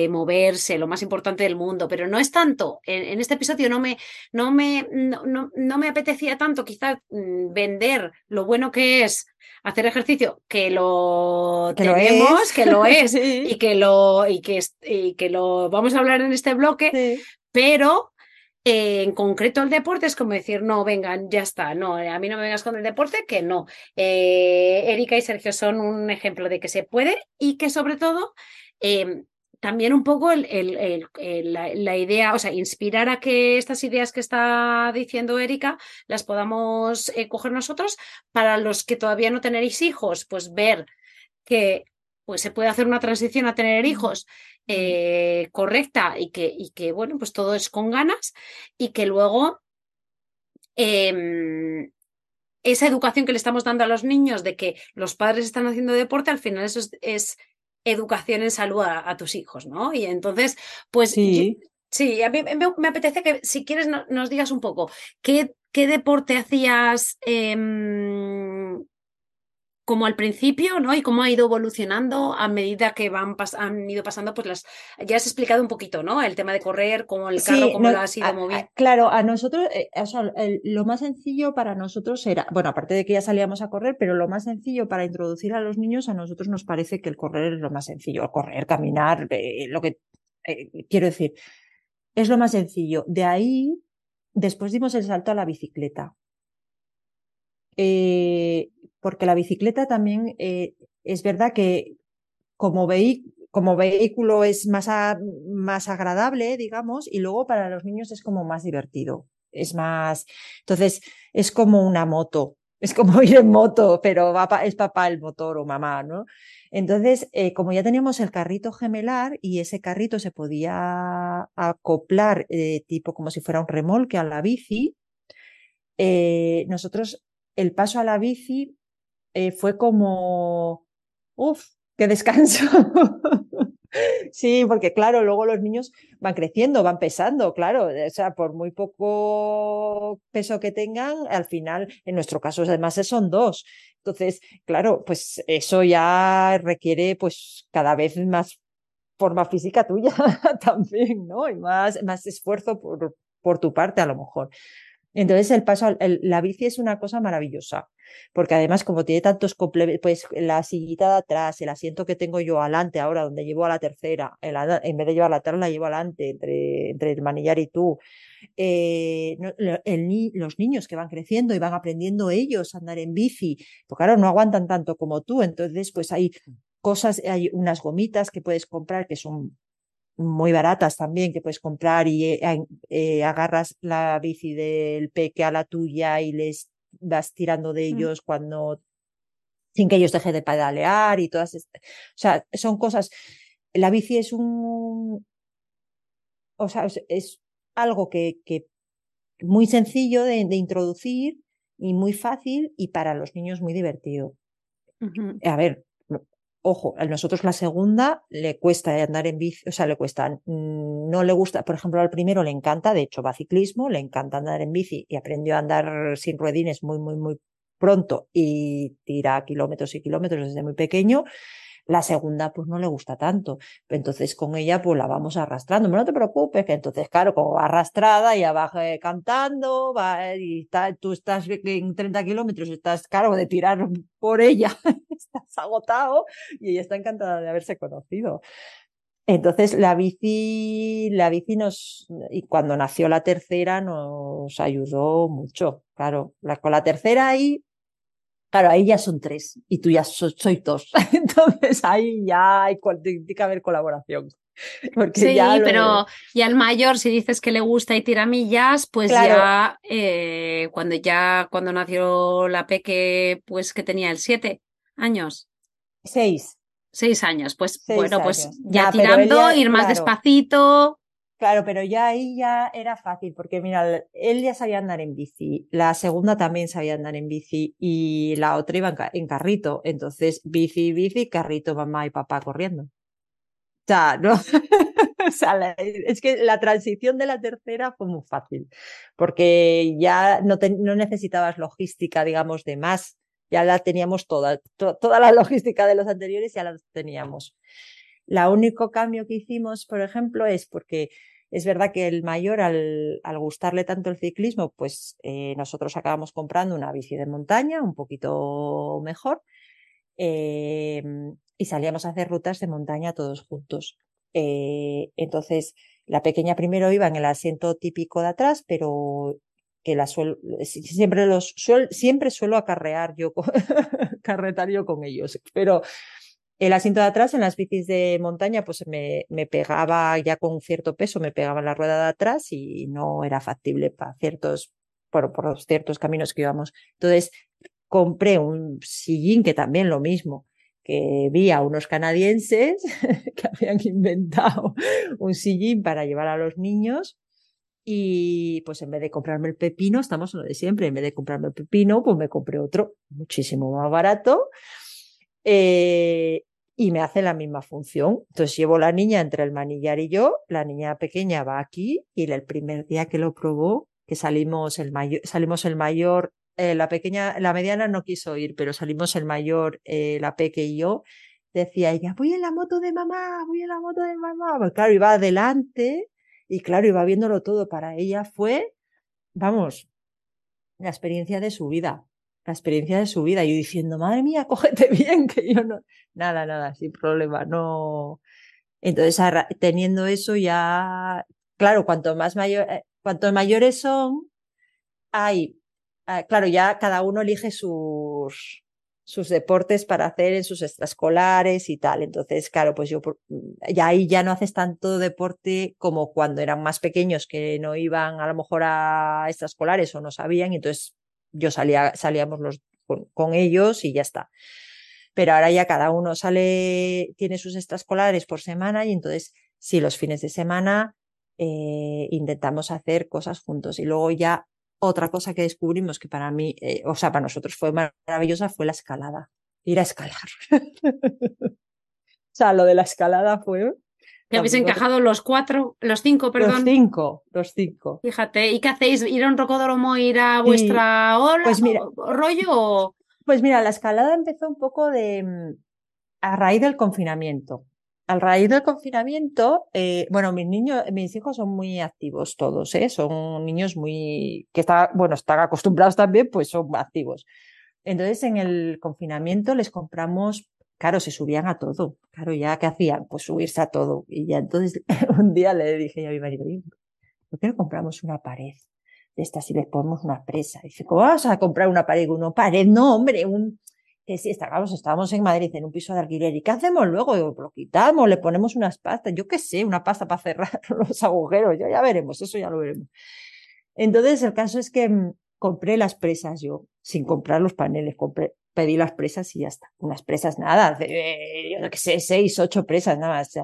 moverse, lo más importante del mundo, pero no es tanto. En, en este episodio no me, no me, no, no- no me apetecía tanto quizás vender lo bueno que es hacer ejercicio, que lo Que tenemos, que lo (laughs) es, Sí, y que lo, y que, y que lo vamos a hablar en este bloque, sí. pero eh, en concreto el deporte es como decir, no, vengan, ya está, no, a mí no me vengas con el deporte, que no. Eh, Erika y Sergio son un ejemplo de que se puede y que sobre todo eh, también un poco el- el- el- el- la, la idea, o sea, inspirar a que estas ideas que está diciendo Erika las podamos eh, coger nosotros. Para los que todavía no tenéis hijos, pues ver que pues se puede hacer una transición a tener hijos eh, correcta y que, y que, bueno, pues todo es con ganas y que luego em, esa educación que le estamos dando a los niños de que los padres están haciendo deporte, al final eso es, es educación en salud a, a tus hijos, ¿no? Y entonces, pues yo- Sí. sí, a mí me, me apetece que si quieres no- nos digas un poco, ¿qué, qué deporte hacías em, como al principio, ¿no? Y cómo ha ido evolucionando a medida que van han ido pasando, pues las, ya has explicado un poquito, ¿no? El tema de correr, cómo el carro, Sí, cómo no, lo has ido moviendo. claro, a nosotros, eh, o sea, el- lo más sencillo para nosotros era, bueno, aparte de que ya salíamos a correr, pero lo más sencillo para introducir a los niños, a nosotros nos parece que el correr es lo más sencillo, correr, caminar, eh, lo que eh, quiero decir, es lo más sencillo. De ahí, después dimos el salto a la bicicleta. Eh, porque la bicicleta también eh, es verdad que como, vehículo es más, más agradable, digamos, y luego para los niños es como más divertido. Es más, entonces es como una moto, (laughs) es como ir en moto, pero es papá el motor o mamá, ¿no? Entonces, eh, como ya teníamos el carrito gemelar y ese carrito se podía acoplar tipo como si fuera un remolque a la bici, nosotros el paso a la bici eh, fue como, uff, qué descanso. (laughs) Sí, porque claro, luego los niños van creciendo, van pesando, claro, o sea, por muy poco peso que tengan, al final, en nuestro caso además son dos. Entonces, claro, pues eso ya requiere pues cada vez más forma física tuya (laughs) también, ¿no? Y más, más esfuerzo por, por tu parte a lo mejor. Entonces el paso, la bici es una cosa maravillosa, porque además como tiene tantos complementos, pues la sillita de atrás, el asiento que tengo yo adelante ahora, donde llevo a la tercera, en vez de llevar atrás la llevo adelante, entre, entre el manillar y tú. Eh, los niños que van creciendo y van aprendiendo ellos a andar en bici, pues claro, no aguantan tanto como tú, entonces pues hay cosas, hay unas gomitas que puedes comprar que son muy baratas también que puedes comprar y eh, eh, agarras la bici del peque a la tuya y les vas tirando de mm. ellos cuando sin que ellos dejen de pedalear y todas estas. O sea, son cosas. La bici es un. O sea, es, algo que, que muy sencillo de, introducir y muy fácil y para los niños muy divertido. A ver, Ojo, a nosotros la segunda le cuesta andar en bici, o sea, le cuesta, mm, no le gusta, por ejemplo, al primero le encanta, de hecho va ciclismo, le encanta andar en bici y aprendió a andar sin ruedines muy, muy, muy pronto y tira kilómetros y kilómetros desde muy pequeño. La segunda, pues no le gusta tanto. Entonces, con ella, pues la vamos arrastrando. Pero no te preocupes, que entonces, claro, como va arrastrada, ya va eh, cantando, va, y está, tú estás en 30 kilómetros, estás, claro, de tirar por ella, (laughs) estás agotado y ella está encantada de haberse conocido. Entonces la bici, la bici nos, y cuando nació la tercera nos ayudó mucho, claro. La, con la tercera ahí Claro, ahí ya son tres y tú ya sois dos. (laughs) Entonces ahí ya hay, tiene que haber colaboración. (laughs) sí, pero y al mayor, si dices que le gusta y tira millas, pues ya eh, cuando ya cuando nació la Peque, pues que tenía el siete años. Seis. Seis años, pues bueno, pues ya, tirando, ir más despacito. Claro, pero ya ahí ya era fácil, porque mira, él ya sabía andar en bici, la segunda también sabía andar en bici y la otra iba en, carrito. Entonces, bici, bici, carrito, mamá y papá corriendo. O sea, no. (laughs) sea, es que la transición de la tercera fue muy fácil, porque ya no, no necesitabas logística, digamos, de más. Ya la teníamos toda, toda la logística de los anteriores ya la teníamos. La único cambio que hicimos, por ejemplo, es porque es verdad que el mayor, al, gustarle tanto el ciclismo, pues eh, nosotros acabamos comprando una bici de montaña un poquito mejor eh, y salíamos a hacer rutas de montaña todos juntos. Eh, entonces, la pequeña primero iba en el asiento típico de atrás, pero que la suelo, siempre los suelo acarrear yo, (laughs) carretar yo con ellos, pero el asiento de atrás en las bicis de montaña, pues me, me pegaba ya con cierto peso, me pegaba en la rueda de atrás y no era factible para ciertos, por, por ciertos caminos que íbamos. Entonces, compré un sillín que también lo mismo, que vi a unos canadienses (laughs) que habían inventado un sillín para llevar a los niños y pues en vez de comprarme el pepino, estamos en lo de siempre, en vez de comprarme el pepino, pues me compré otro muchísimo más barato. Eh, y me hace la misma función. Entonces llevo la niña entre el manillar y yo, la niña pequeña va aquí y el primer día que lo probó, que salimos el mayor, salimos el mayor, eh, la pequeña, la mediana no quiso ir, pero salimos el mayor, eh, la peque y yo, decía ella, voy en la moto de mamá, voy en la moto de mamá. Pues claro, iba adelante y claro, iba viéndolo todo. Para ella fue, vamos, la experiencia de su vida la experiencia de su vida. Y yo diciendo, madre mía, (laughs) cógete bien, que yo no. Nada, nada, sin problema, no. Entonces, teniendo eso ya, claro, cuanto más mayor, eh, cuanto mayores son, hay, ah, claro, ya cada uno elige sus, sus deportes para hacer en sus extraescolares y tal. Entonces, claro, pues yo ya ahí ya no haces tanto deporte como cuando eran más pequeños que no iban a lo mejor a extraescolares o no sabían, entonces yo salía, salíamos los, con, ellos y ya está. Pero ahora ya cada uno sale, tiene sus extraescolares por semana y entonces sí, los fines de semana eh, intentamos hacer cosas juntos. Y luego ya otra cosa que descubrimos que para mí, eh, o sea, para nosotros fue maravillosa fue la escalada. Ir a escalar. (laughs) o sea, lo de la escalada fue Que habéis encajado los cuatro, los cinco, perdón. Los cinco, los cinco. Fíjate, ¿y qué hacéis? ¿Ir a un rocódromo, ir a vuestra ola, pues mira, rollo? Pues mira, la escalada empezó un poco de mm, a raíz del confinamiento. A raíz del confinamiento, eh, bueno, mis niños, mis hijos son muy activos todos, ¿eh? Son niños muy, que están, bueno, están acostumbrados también, pues son activos. Entonces, en el confinamiento les compramos claro, se subían a todo. Claro, ya ¿qué hacían? Pues subirse a todo. Y ya entonces (laughs) un día le dije a mi marido, ¿por qué no compramos una pared de estas y les ponemos una presa? Y dice, ¿cómo vas a comprar una pared? Una pared, no, hombre, un, que si estábamos, estábamos en Madrid en un piso de alquiler, ¿y qué hacemos luego? Lo quitamos, le ponemos unas pastas, yo qué sé, una pasta para cerrar (laughs) los agujeros, ya, ya veremos, eso ya lo veremos. Entonces, el caso es que mm, compré las presas yo, sin comprar los paneles, compré pedí las presas y ya está. Unas presas nada, yo no sé, seis, ocho presas nada más.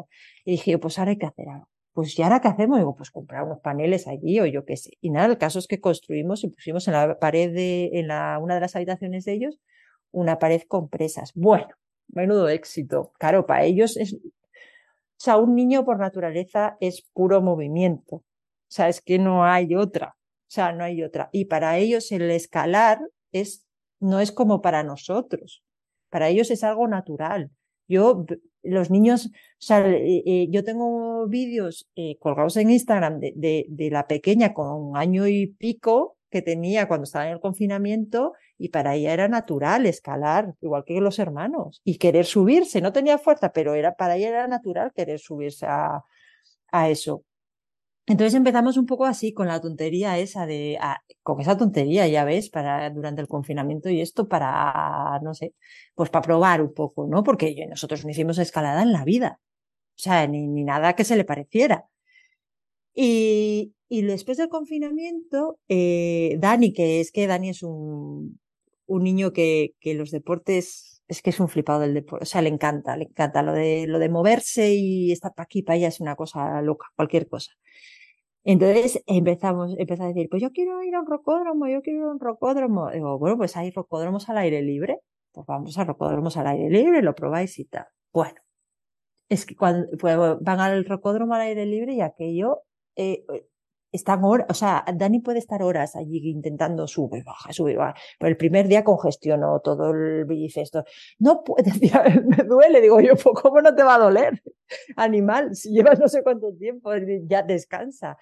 Y dije, pues ahora hay que hacer algo. Pues ya ahora qué hacemos, digo, pues comprar unos paneles allí o yo qué sé. Y nada, el caso es que construimos y pusimos en la pared de, en la, una de las habitaciones de ellos, una pared con presas. Bueno, menudo éxito. Claro, para ellos es, o sea, un niño por naturaleza es puro movimiento. O sea, es que no hay otra. O sea, no hay otra. Y para ellos el escalar es no es como para nosotros. Para ellos es algo natural. Yo, los niños, o eh, eh, yo tengo vídeos eh, colgados en Instagram de, la pequeña con un año y pico que tenía cuando estaba en el confinamiento y para ella era natural escalar, igual que los hermanos, y querer subirse. No tenía fuerza, pero era, para ella era natural querer subirse a eso. Entonces empezamos un poco así con la tontería esa de, ah, con esa tontería, ya ves, para durante el confinamiento y esto para, no sé, pues para probar un poco, ¿no? Porque nosotros no hicimos escalada en la vida. O sea, ni, ni nada que se le pareciera. Y, y después del confinamiento, eh, Dani, que es que Dani es un, un niño que, que los deportes, es que es un flipado del deporte, o sea, le encanta, le encanta lo de, lo de moverse y estar para aquí, para allá es una cosa loca, cualquier cosa. Entonces empezamos, empezó a decir, pues yo quiero ir a un rocódromo, yo quiero ir a un rocódromo. Digo, bueno, pues hay rocódromos al aire libre. Pues vamos a rocódromos al aire libre, lo probáis y tal. Bueno, es que cuando van al rocódromo al aire libre y aquello eh, están horas, o sea, Dani puede estar horas allí intentando subir, baja, subir, baja. Pero el primer día congestionó todo el bicicesto. No puede, (laughs) decir, me duele, digo yo, pues ¿cómo no te va a doler? Animal, si llevas no sé cuánto tiempo, ya descansa.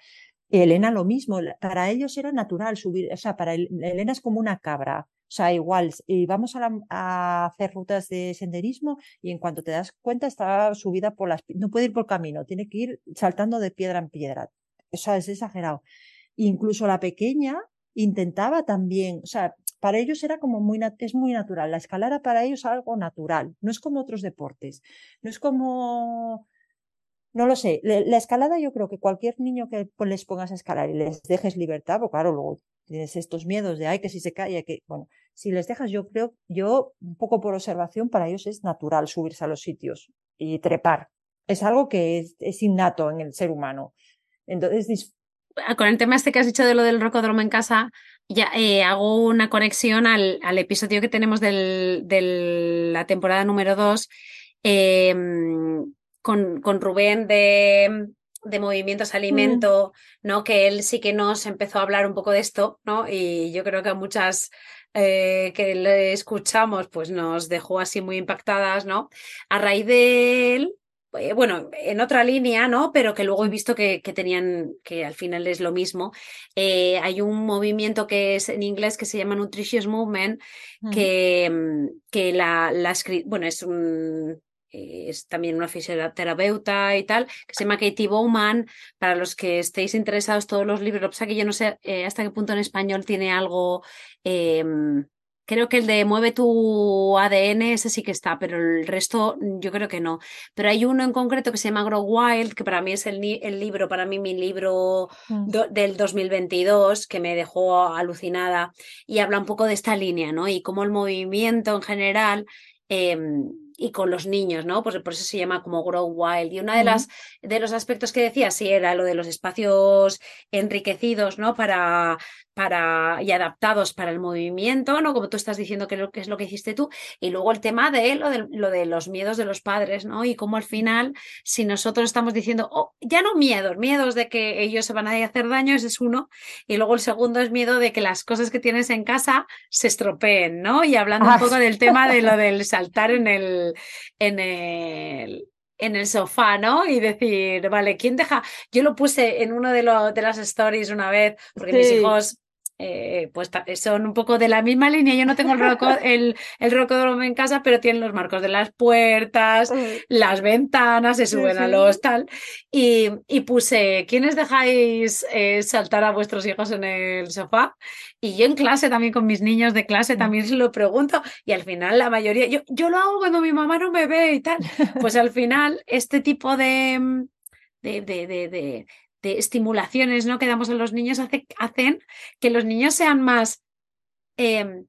Elena lo mismo, para ellos era natural subir, o sea, para Elena es como una cabra, o sea, igual, y vamos a, a, hacer rutas de senderismo y en cuanto te das cuenta está subida por las, no puede ir por camino, tiene que ir saltando de piedra en piedra o sea, es exagerado. Incluso la pequeña intentaba también, o sea, para ellos era como muy, es muy natural. La escalada para ellos es algo natural, no es como otros deportes, no es como, no lo sé, la escalada yo creo que cualquier niño que les pongas a escalar y les dejes libertad, porque claro, luego tienes estos miedos de, ay, que si se cae, que, bueno, si les dejas, yo creo, yo, un poco por observación, para ellos es natural subirse a los sitios y trepar. Es algo que es innato en el ser humano. Entonces, ah, con el tema este que has dicho de lo del rocódromo en casa, ya eh, hago una conexión al, al episodio que tenemos de la temporada número 2 eh, con, con, Rubén de, de Movimientos. Alimento. ¿no? Que él sí que nos empezó a hablar un poco de esto, ¿no? Y yo creo que a muchas eh, que le escuchamos, pues nos dejó así muy impactadas, ¿no? A raíz de él, eh, bueno, en otra línea, ¿no? Pero que luego he visto que, que tenían, que al final es lo mismo. Eh, hay un movimiento que es en inglés que se llama Nutritious Movement, que, mm, que la, la bueno, es un, es también una fisioterapeuta y tal, que se llama Katie Bowman. Para los que estéis interesados, todos los libros, lo que pasa que yo no sé eh, hasta qué punto en español tiene algo Creo que el de Mueve tu ADN, ese sí que está, pero el resto mm, yo creo que no. Pero hay uno en concreto que se llama Grow Wild, que para mí es el, el libro, para mí mi libro mm. del 2022, que me dejó alucinada y habla un poco de esta línea, ¿no? Y cómo el movimiento en general eh, y con los niños, ¿no? Pues por eso se llama como Grow Wild. Y uno de, las, de los aspectos que decía, sí, era lo de los espacios enriquecidos, ¿no? Para, para, y adaptados para el movimiento, ¿no? Como tú estás diciendo que, lo, que es lo que hiciste tú. Y luego el tema de lo, de lo de los miedos de los padres, ¿no? Y cómo al final, si nosotros estamos diciendo, oh, ya no miedos, miedos de que ellos se van a hacer daño, ese es uno. Y luego el segundo es miedo de que las cosas que tienes en casa se estropeen, ¿no? Y hablando un ah. poco del tema de lo (laughs) del saltar en el, en el, en el sofá, ¿no? Y decir, vale, ¿quién deja? Yo lo puse en uno de las stories una vez, porque mis hijos eh, pues son un poco de la misma línea. Yo no tengo el, roco, (laughs) el, el en casa, pero tienen los marcos de las puertas, las ventanas, se suben a los tal. Y, y puse, ¿quiénes dejáis eh, saltar a vuestros hijos en el sofá? Y yo en clase también con mis niños de clase mm. también se lo pregunto y al final la mayoría, yo, yo lo hago cuando mi mamá no me ve y tal. Pues al final este tipo de, de, de, de de estimulaciones ¿no? que damos a los niños hacen que los niños sean más em,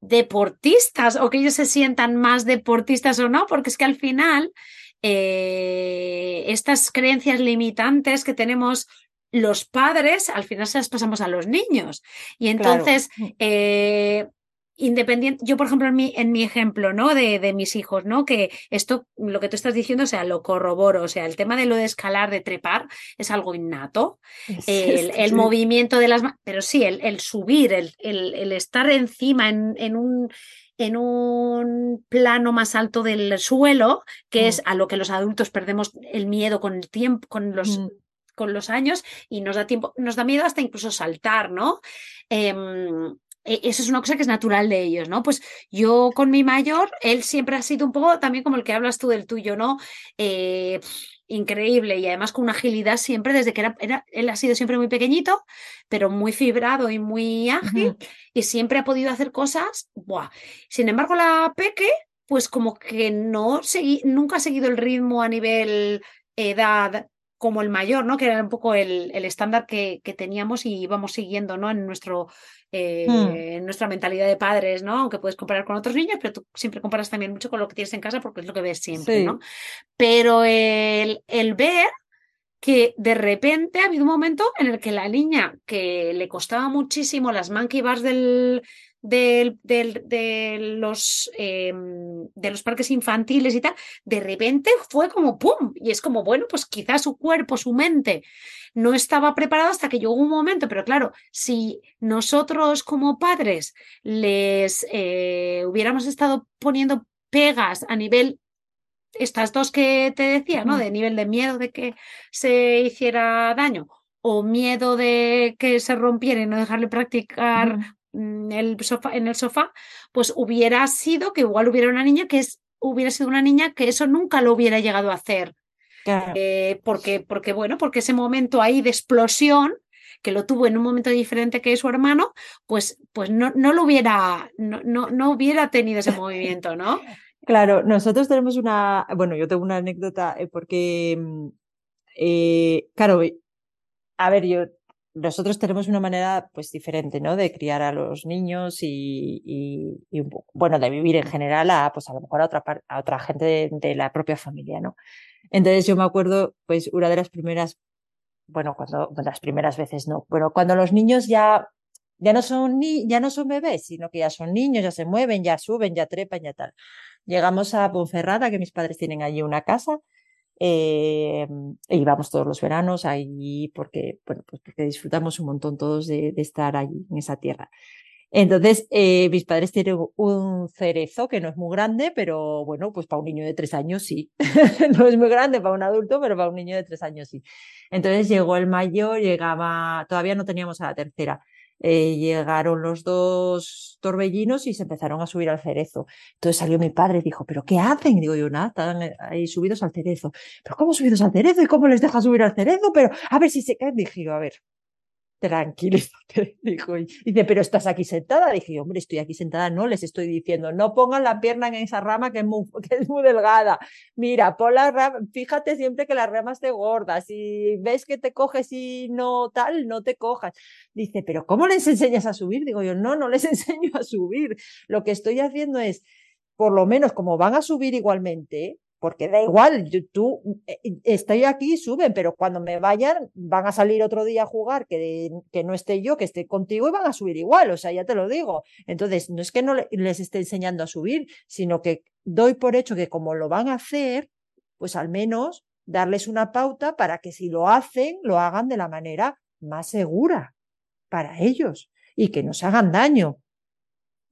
deportistas o que ellos se sientan más deportistas o no, porque es que al final eh, estas creencias limitantes que tenemos los padres, al final se las pasamos a los niños. Y entonces, mm. eh, independiente, yo por ejemplo en mi, en mi ejemplo, ¿no? De, de, mis hijos, ¿no? Que esto, lo que tú estás diciendo, o sea, lo corroboro, o sea, el tema de lo de escalar, de trepar, es algo innato, el, el movimiento de las pero sí, el, el subir, el, el, estar encima en, en un en un plano más alto del suelo, que es mm. a lo que los adultos perdemos el miedo con el tiempo, con los, mm. con los años, y nos da tiempo, nos da miedo hasta incluso saltar, ¿no? Em, eso es una cosa que es natural de ellos, ¿no? Pues yo con mi mayor, él siempre ha sido un poco también como el que hablas tú del tuyo, ¿no? Eh, increíble y además con una agilidad siempre desde que era, era, él ha sido siempre muy pequeñito, pero muy fibrado y muy ágil y siempre ha podido hacer cosas, ¡buah! Sin embargo, la Peque, pues como que no nunca ha seguido el ritmo a nivel edad como el mayor, ¿no? Que era un poco el, el estándar que, que, teníamos y íbamos siguiendo, ¿no? En nuestro Hmm. Eh, en nuestra mentalidad de padres, ¿no? Aunque puedes comparar con otros niños, pero tú siempre comparas también mucho con lo que tienes en casa porque es lo que ves siempre, ¿no? Pero el, el ver que de repente ha habido un momento en el que la niña, que le costaba muchísimo las monkey bars del, del, del, de, los, eh, de los parques infantiles y tal, de repente fue como ¡pum! Y es como, bueno, pues quizás su cuerpo, su mente no estaba preparado hasta que llegó un momento, pero claro, si nosotros como padres les eh, hubiéramos estado poniendo pegas a nivel estas dos que te decía, ¿no? De nivel de miedo de que se hiciera daño o miedo de que se rompiera y no dejarle practicar mm, el sofá, en el sofá, pues hubiera sido que igual hubiera una niña que es, hubiera sido una niña que eso nunca lo hubiera llegado a hacer eh, porque, porque, bueno, porque ese momento ahí de explosión, que lo tuvo en un momento diferente que su hermano, pues, pues no, no lo hubiera, no, no, no hubiera tenido ese movimiento, ¿no? (laughs) Claro, nosotros tenemos una, bueno, yo tengo una anécdota eh, porque, mm, eh, claro, a ver, yo, nosotros tenemos una manera pues diferente, ¿no? De criar a los niños y, y, bueno, de vivir en general a, pues a lo mejor a otra, a otra gente de la propia familia, ¿no? Entonces yo me acuerdo, pues una de las primeras, bueno, cuando, las primeras veces no, pero cuando los niños ya, ya no son ni, ya no son bebés, sino que ya son niños, ya se mueven, ya suben, ya trepan, ya tal. Llegamos a Ponferrada, que mis padres tienen allí una casa, eh, e íbamos todos los veranos ahí porque, bueno, pues porque disfrutamos un montón todos de, de estar allí en esa tierra. Entonces, eh, mis padres tienen un cerezo que no es muy grande, pero bueno, pues para un niño de tres años sí. (laughs) no es muy grande para un adulto, pero para un niño de tres años sí. Entonces llegó el mayor, llegaba, todavía no teníamos a la tercera. Eh, llegaron los dos torbellinos y se empezaron a subir al cerezo. Entonces salió mi padre y dijo, ¿pero qué hacen? Y digo yo, nada, están ahí subidos al cerezo. ¿Pero cómo subidos al cerezo? ¿Y cómo les deja subir al cerezo? Pero a ver si se caen. Dije yo, a ver, tranquilízate, (laughs) dijo. Dice, pero estás aquí sentada. Dije, hombre, estoy aquí sentada, no les estoy diciendo, no pongan la pierna en esa rama que es muy, (laughs) que es muy delgada. Mira, pon la rama, fíjate siempre que la rama esté gorda. Si ves que te coges y no tal, no te cojas. Dice, pero ¿cómo les enseñas a subir? Digo yo, no, no les (laughs) enseño a subir. Lo que estoy haciendo es por lo menos como van a subir igualmente, porque da igual, tú, eh, estoy aquí, suben, pero cuando me vayan van a salir otro día a jugar, que, que no esté yo, que esté contigo y van a subir igual, o sea, ya te lo digo. Entonces, no es que no les esté enseñando a subir, sino que doy por hecho que como lo van a hacer, pues al menos darles una pauta para que si lo hacen, lo hagan de la manera más segura para ellos y que no se hagan daño.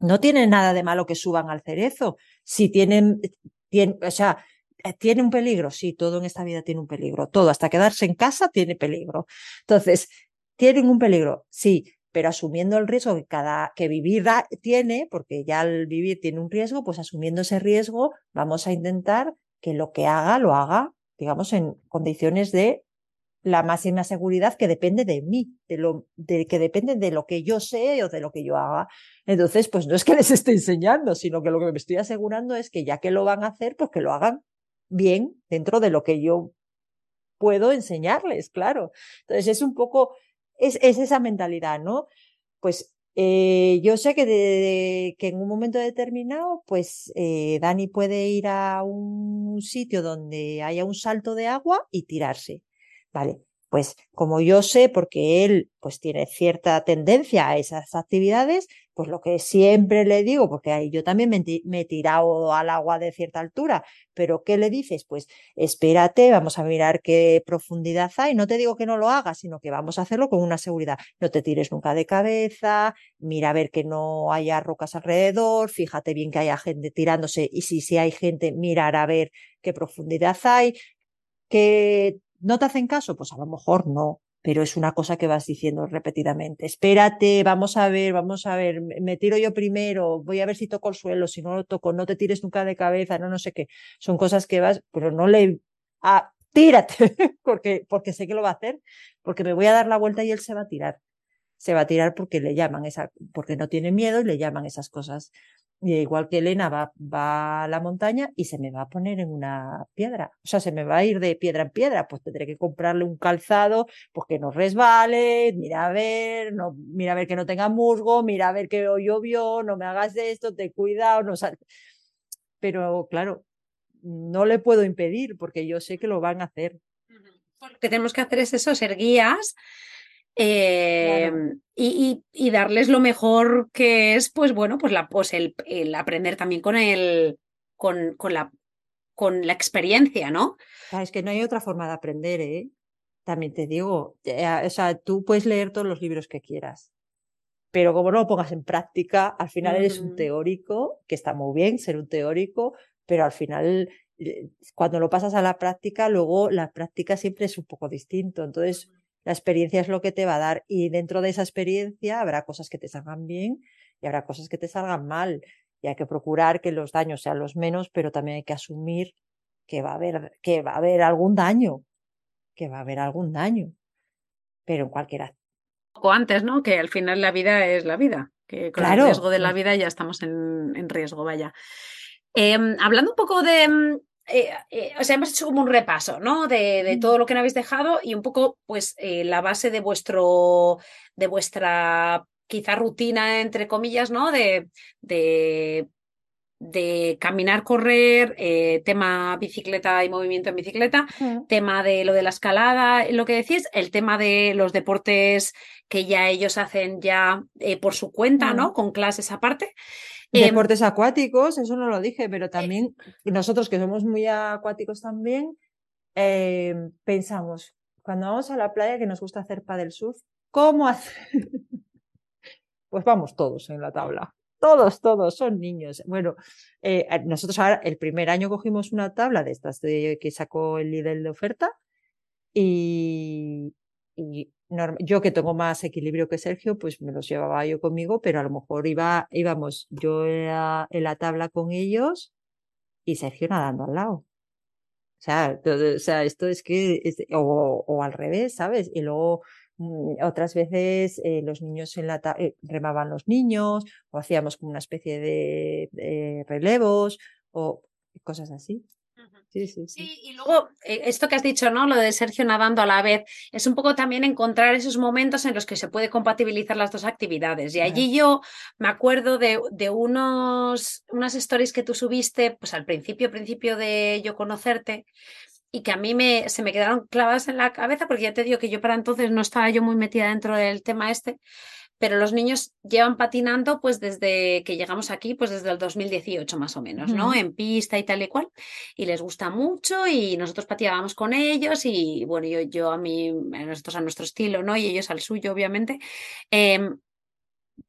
No tiene nada de malo que suban al cerezo. Si tienen, tienen o sea, eh, tiene un peligro, sí, todo en esta vida tiene un peligro, todo, hasta quedarse en casa tiene peligro. Entonces, tienen un peligro, sí, pero asumiendo el riesgo que cada que vivir tiene, porque ya al vivir tiene un riesgo, pues asumiendo ese riesgo, vamos a intentar que lo que haga lo haga, digamos, en condiciones de la máxima seguridad que depende de mí, de lo de que depende de lo que yo sé o de lo que yo haga. Entonces, pues no es que les (laughs) esté enseñando, sino que lo que me estoy asegurando es que ya que lo van a hacer, pues que lo hagan bien dentro de lo que yo puedo enseñarles, claro. Entonces es un poco, es, es esa mentalidad, ¿no? Pues eh, yo sé que, que en un momento determinado, pues eh, Dani puede ir a un sitio donde haya un salto de agua y tirarse. Vale, pues como yo sé, porque él pues tiene cierta tendencia a esas actividades, pues lo que siempre le digo, porque ahí yo también me, he tirado al agua de cierta altura, pero ¿qué le dices? Pues espérate, vamos a mirar qué profundidad hay. No te digo que no lo hagas, sino que vamos a hacerlo con una seguridad. No te tires nunca de cabeza, mira a ver que no haya rocas alrededor, fíjate bien que haya gente tirándose y si, si hay gente, mirar a ver qué profundidad hay, que ¿No te hacen caso? Pues a lo mejor no, pero es una cosa que vas diciendo repetidamente. Espérate, vamos a ver, vamos a ver, me tiro yo primero, voy a ver si toco el suelo, si no lo toco, no te tires nunca de cabeza, no, no sé qué. Son cosas que vas, pero no le... Ah, tírate, (laughs) porque, porque sé que lo va a hacer, porque me voy a dar la vuelta y él se va a tirar. Se va a tirar porque le llaman esa, porque no tiene miedo y le llaman esas cosas. Y igual que Elena va, va a la montaña y se me va a poner en una piedra. O sea, se me va a ir de piedra en piedra. Pues tendré que comprarle un calzado, pues que no resbale, mira a ver, no, mira a ver que no tenga musgo, mira a ver que hoy llovió, no me hagas esto, te cuidado, no Pero claro, no le puedo impedir porque yo sé que lo van a hacer. Lo que tenemos que hacer es eso, ser guías Em, y, darles lo mejor que es, pues bueno, pues, la, pues el, aprender también con el, con, con, la, con la experiencia, ¿no? Es que no hay otra forma de aprender, ¿eh? También te digo, eh, o sea, tú puedes leer todos los libros que quieras, pero como no lo pongas en práctica, al final eres un teórico, que está muy bien ser un teórico, pero al final eh, cuando lo pasas a la práctica, luego la práctica siempre es un poco distinto. Entonces, la experiencia es lo que te va a dar y dentro de esa experiencia habrá cosas que te salgan bien y habrá cosas que te salgan mal y hay que procurar que los daños sean los menos, pero también hay que asumir que va a haber, que va a haber algún daño, que va a haber algún daño, pero en cualquiera. Poco antes, ¿no? Que al final la vida es la vida, que con el riesgo de la vida ya estamos en, riesgo, vaya. Em, hablando un poco de, mm, eh, eh, o sea, hemos hecho como un repaso, ¿no? De, todo lo que no habéis dejado y un poco, pues, eh, la base de vuestro, de vuestra quizá rutina, entre comillas, ¿no? De, de, de caminar, correr, tema bicicleta y movimiento en bicicleta, tema de lo de la escalada, lo que decís, el tema de los deportes que ya ellos hacen ya por su cuenta, ¿no? Con clases aparte. Em, Deportes acuáticos, eso no lo dije, pero también nosotros que somos muy acuáticos también, em, pensamos, cuando vamos a la playa que nos gusta hacer paddle surf, ¿cómo hacer? (laughs) pues vamos todos en la tabla. Todos, todos, son niños. Bueno, eh, nosotros ahora el primer año cogimos una tabla de estas de, que sacó el líder de oferta y, y yo que tengo más equilibrio que Sergio, pues me los llevaba yo conmigo, pero a lo mejor iba, íbamos yo en la tabla con ellos y Sergio nadando al lado. O sea, o sea esto es que, o, o, al revés, ¿sabes? Y luego mm, otras veces eh, los niños en la eh, remaban los niños, o hacíamos como una especie de, relevos, o cosas así. Sí, sí, sí. Sí, y luego eh, esto que has dicho, ¿no? Lo de Sergio nadando a la vez, es un poco también encontrar esos momentos en los que se puede compatibilizar las dos actividades. Y allí yo me acuerdo de, de unos, unas stories que tú subiste, pues al principio, principio de yo conocerte, y que a mí me, se me quedaron clavadas en la cabeza, porque ya te digo que yo para entonces no estaba yo muy metida dentro del tema este, pero los niños llevan patinando pues desde que llegamos aquí, pues desde el 2018 más o menos, ¿no? En pista y tal y cual, y les gusta mucho y nosotros patinábamos con ellos y bueno, yo, yo a mí, nosotros a nuestro estilo, ¿no? Y ellos al suyo, obviamente. Em,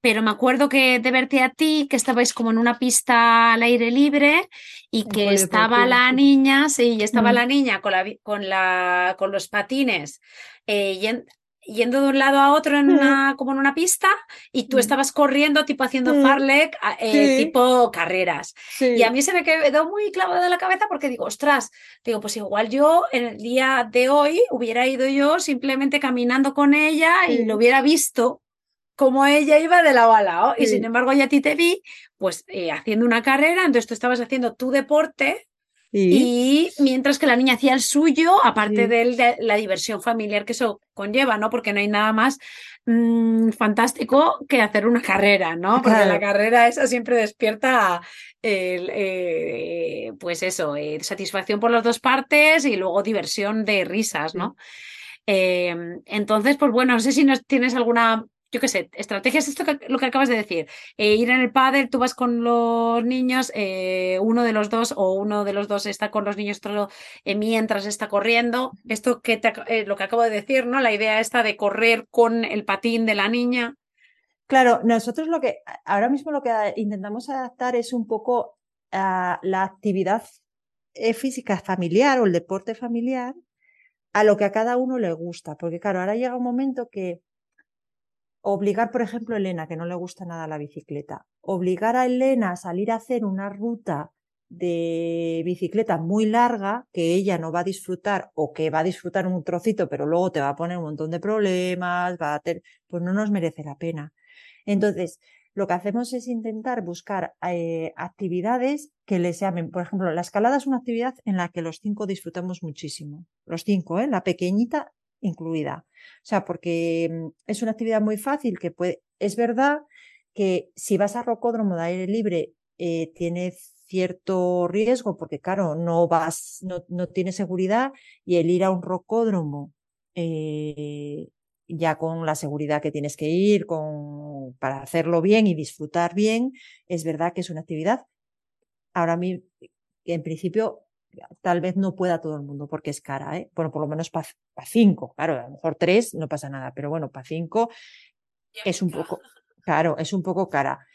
pero me acuerdo que de verte a ti, que estabais como en una pista al aire libre y que estaba la niña, sí, y estaba mm. la niña con, la, con, la, con los patines eh, yendo de un lado a otro en una, como en una pista y tú estabas corriendo tipo haciendo farlek, eh, tipo carreras. Y a mí se me quedó muy clavado de la cabeza porque digo, ostras, digo, pues igual yo en el día de hoy hubiera ido yo simplemente caminando con ella y lo hubiera visto como ella iba de lado a lado. Y sin embargo, ya a ti te vi, pues eh, haciendo una carrera, entonces tú estabas haciendo tu deporte y mientras que la niña hacía el suyo, aparte de la diversión familiar que eso conlleva, ¿no? Porque no hay nada más mm, fantástico que hacer una carrera, ¿no? Porque la carrera esa siempre despierta eh, pues eso, eh, satisfacción por las dos partes y luego diversión de risas, ¿no? Em, entonces, pues bueno, no sé si nos tienes alguna yo qué sé, estrategias, esto que, lo que acabas de decir, eh, ir en el pádel, tú vas con los niños, eh, uno de los dos o uno de los dos está con los niños eh, mientras está corriendo, esto que lo que acabo de decir, ¿no? La idea esta de correr con el patín de la niña. Claro, nosotros lo que ahora mismo lo que intentamos adaptar es un poco a la actividad física familiar o el deporte familiar a lo que a cada uno le gusta, porque claro, ahora llega un momento que Obligar, por ejemplo, a Elena, que no le gusta nada la bicicleta, obligar a Elena a salir a hacer una ruta de bicicleta muy larga que ella no va a disfrutar o que va a disfrutar un trocito, pero luego te va a poner un montón de problemas, va a tener, pues no nos merece la pena. Entonces, lo que hacemos es intentar buscar eh, actividades que les llamen. Por ejemplo, la escalada es una actividad en la que los cinco disfrutamos muchísimo. Los cinco, ¿eh? La pequeñita incluida. O sea, porque mm, es una actividad muy fácil que puede, es verdad que si vas a rocódromo de aire libre eh, tiene cierto riesgo porque claro, no vas, no, no tienes seguridad y el ir a un rocódromo eh, ya con la seguridad que tienes que ir, con, para hacerlo bien y disfrutar bien, es verdad que es una actividad. Ahora mismo, en principio tal vez no pueda todo el mundo porque es cara, ¿eh? Bueno, por lo menos para cinco, claro, a lo mejor tres no pasa nada, pero bueno, para cinco es un poco, (laughs) claro, es un poco cara.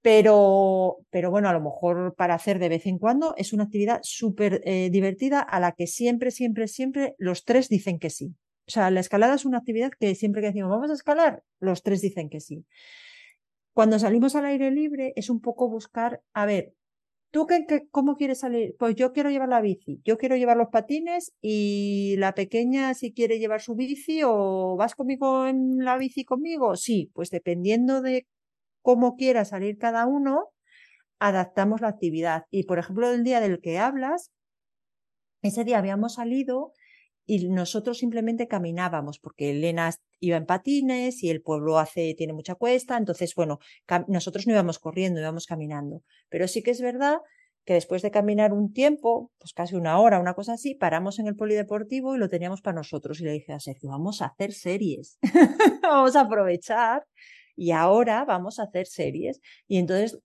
Pero, pero bueno, a lo mejor para hacer de vez en cuando es una actividad súper eh, divertida a la que siempre, siempre, siempre los tres dicen que sí. O sea, la escalada es una actividad que siempre que decimos vamos a escalar, los tres dicen que sí. Cuando salimos al aire libre es un poco buscar, a ver, ¿Tú qué, cómo quieres salir? Pues yo quiero llevar la bici, yo quiero llevar los patines y la pequeña si quiere llevar su bici o vas conmigo en la bici conmigo. Sí, pues dependiendo de cómo quiera salir cada uno, adaptamos la actividad. Y por ejemplo, el día del que hablas, ese día habíamos salido y nosotros simplemente caminábamos porque Elena iba en patines y el pueblo hace tiene mucha cuesta, entonces bueno, nosotros no íbamos corriendo, íbamos caminando, pero sí que es verdad que después de caminar un tiempo, pues casi una hora, una cosa así, paramos en el polideportivo y lo teníamos para nosotros. Y le dije a Sergio, vamos a hacer series, (laughs) vamos a aprovechar y ahora vamos a hacer series y entonces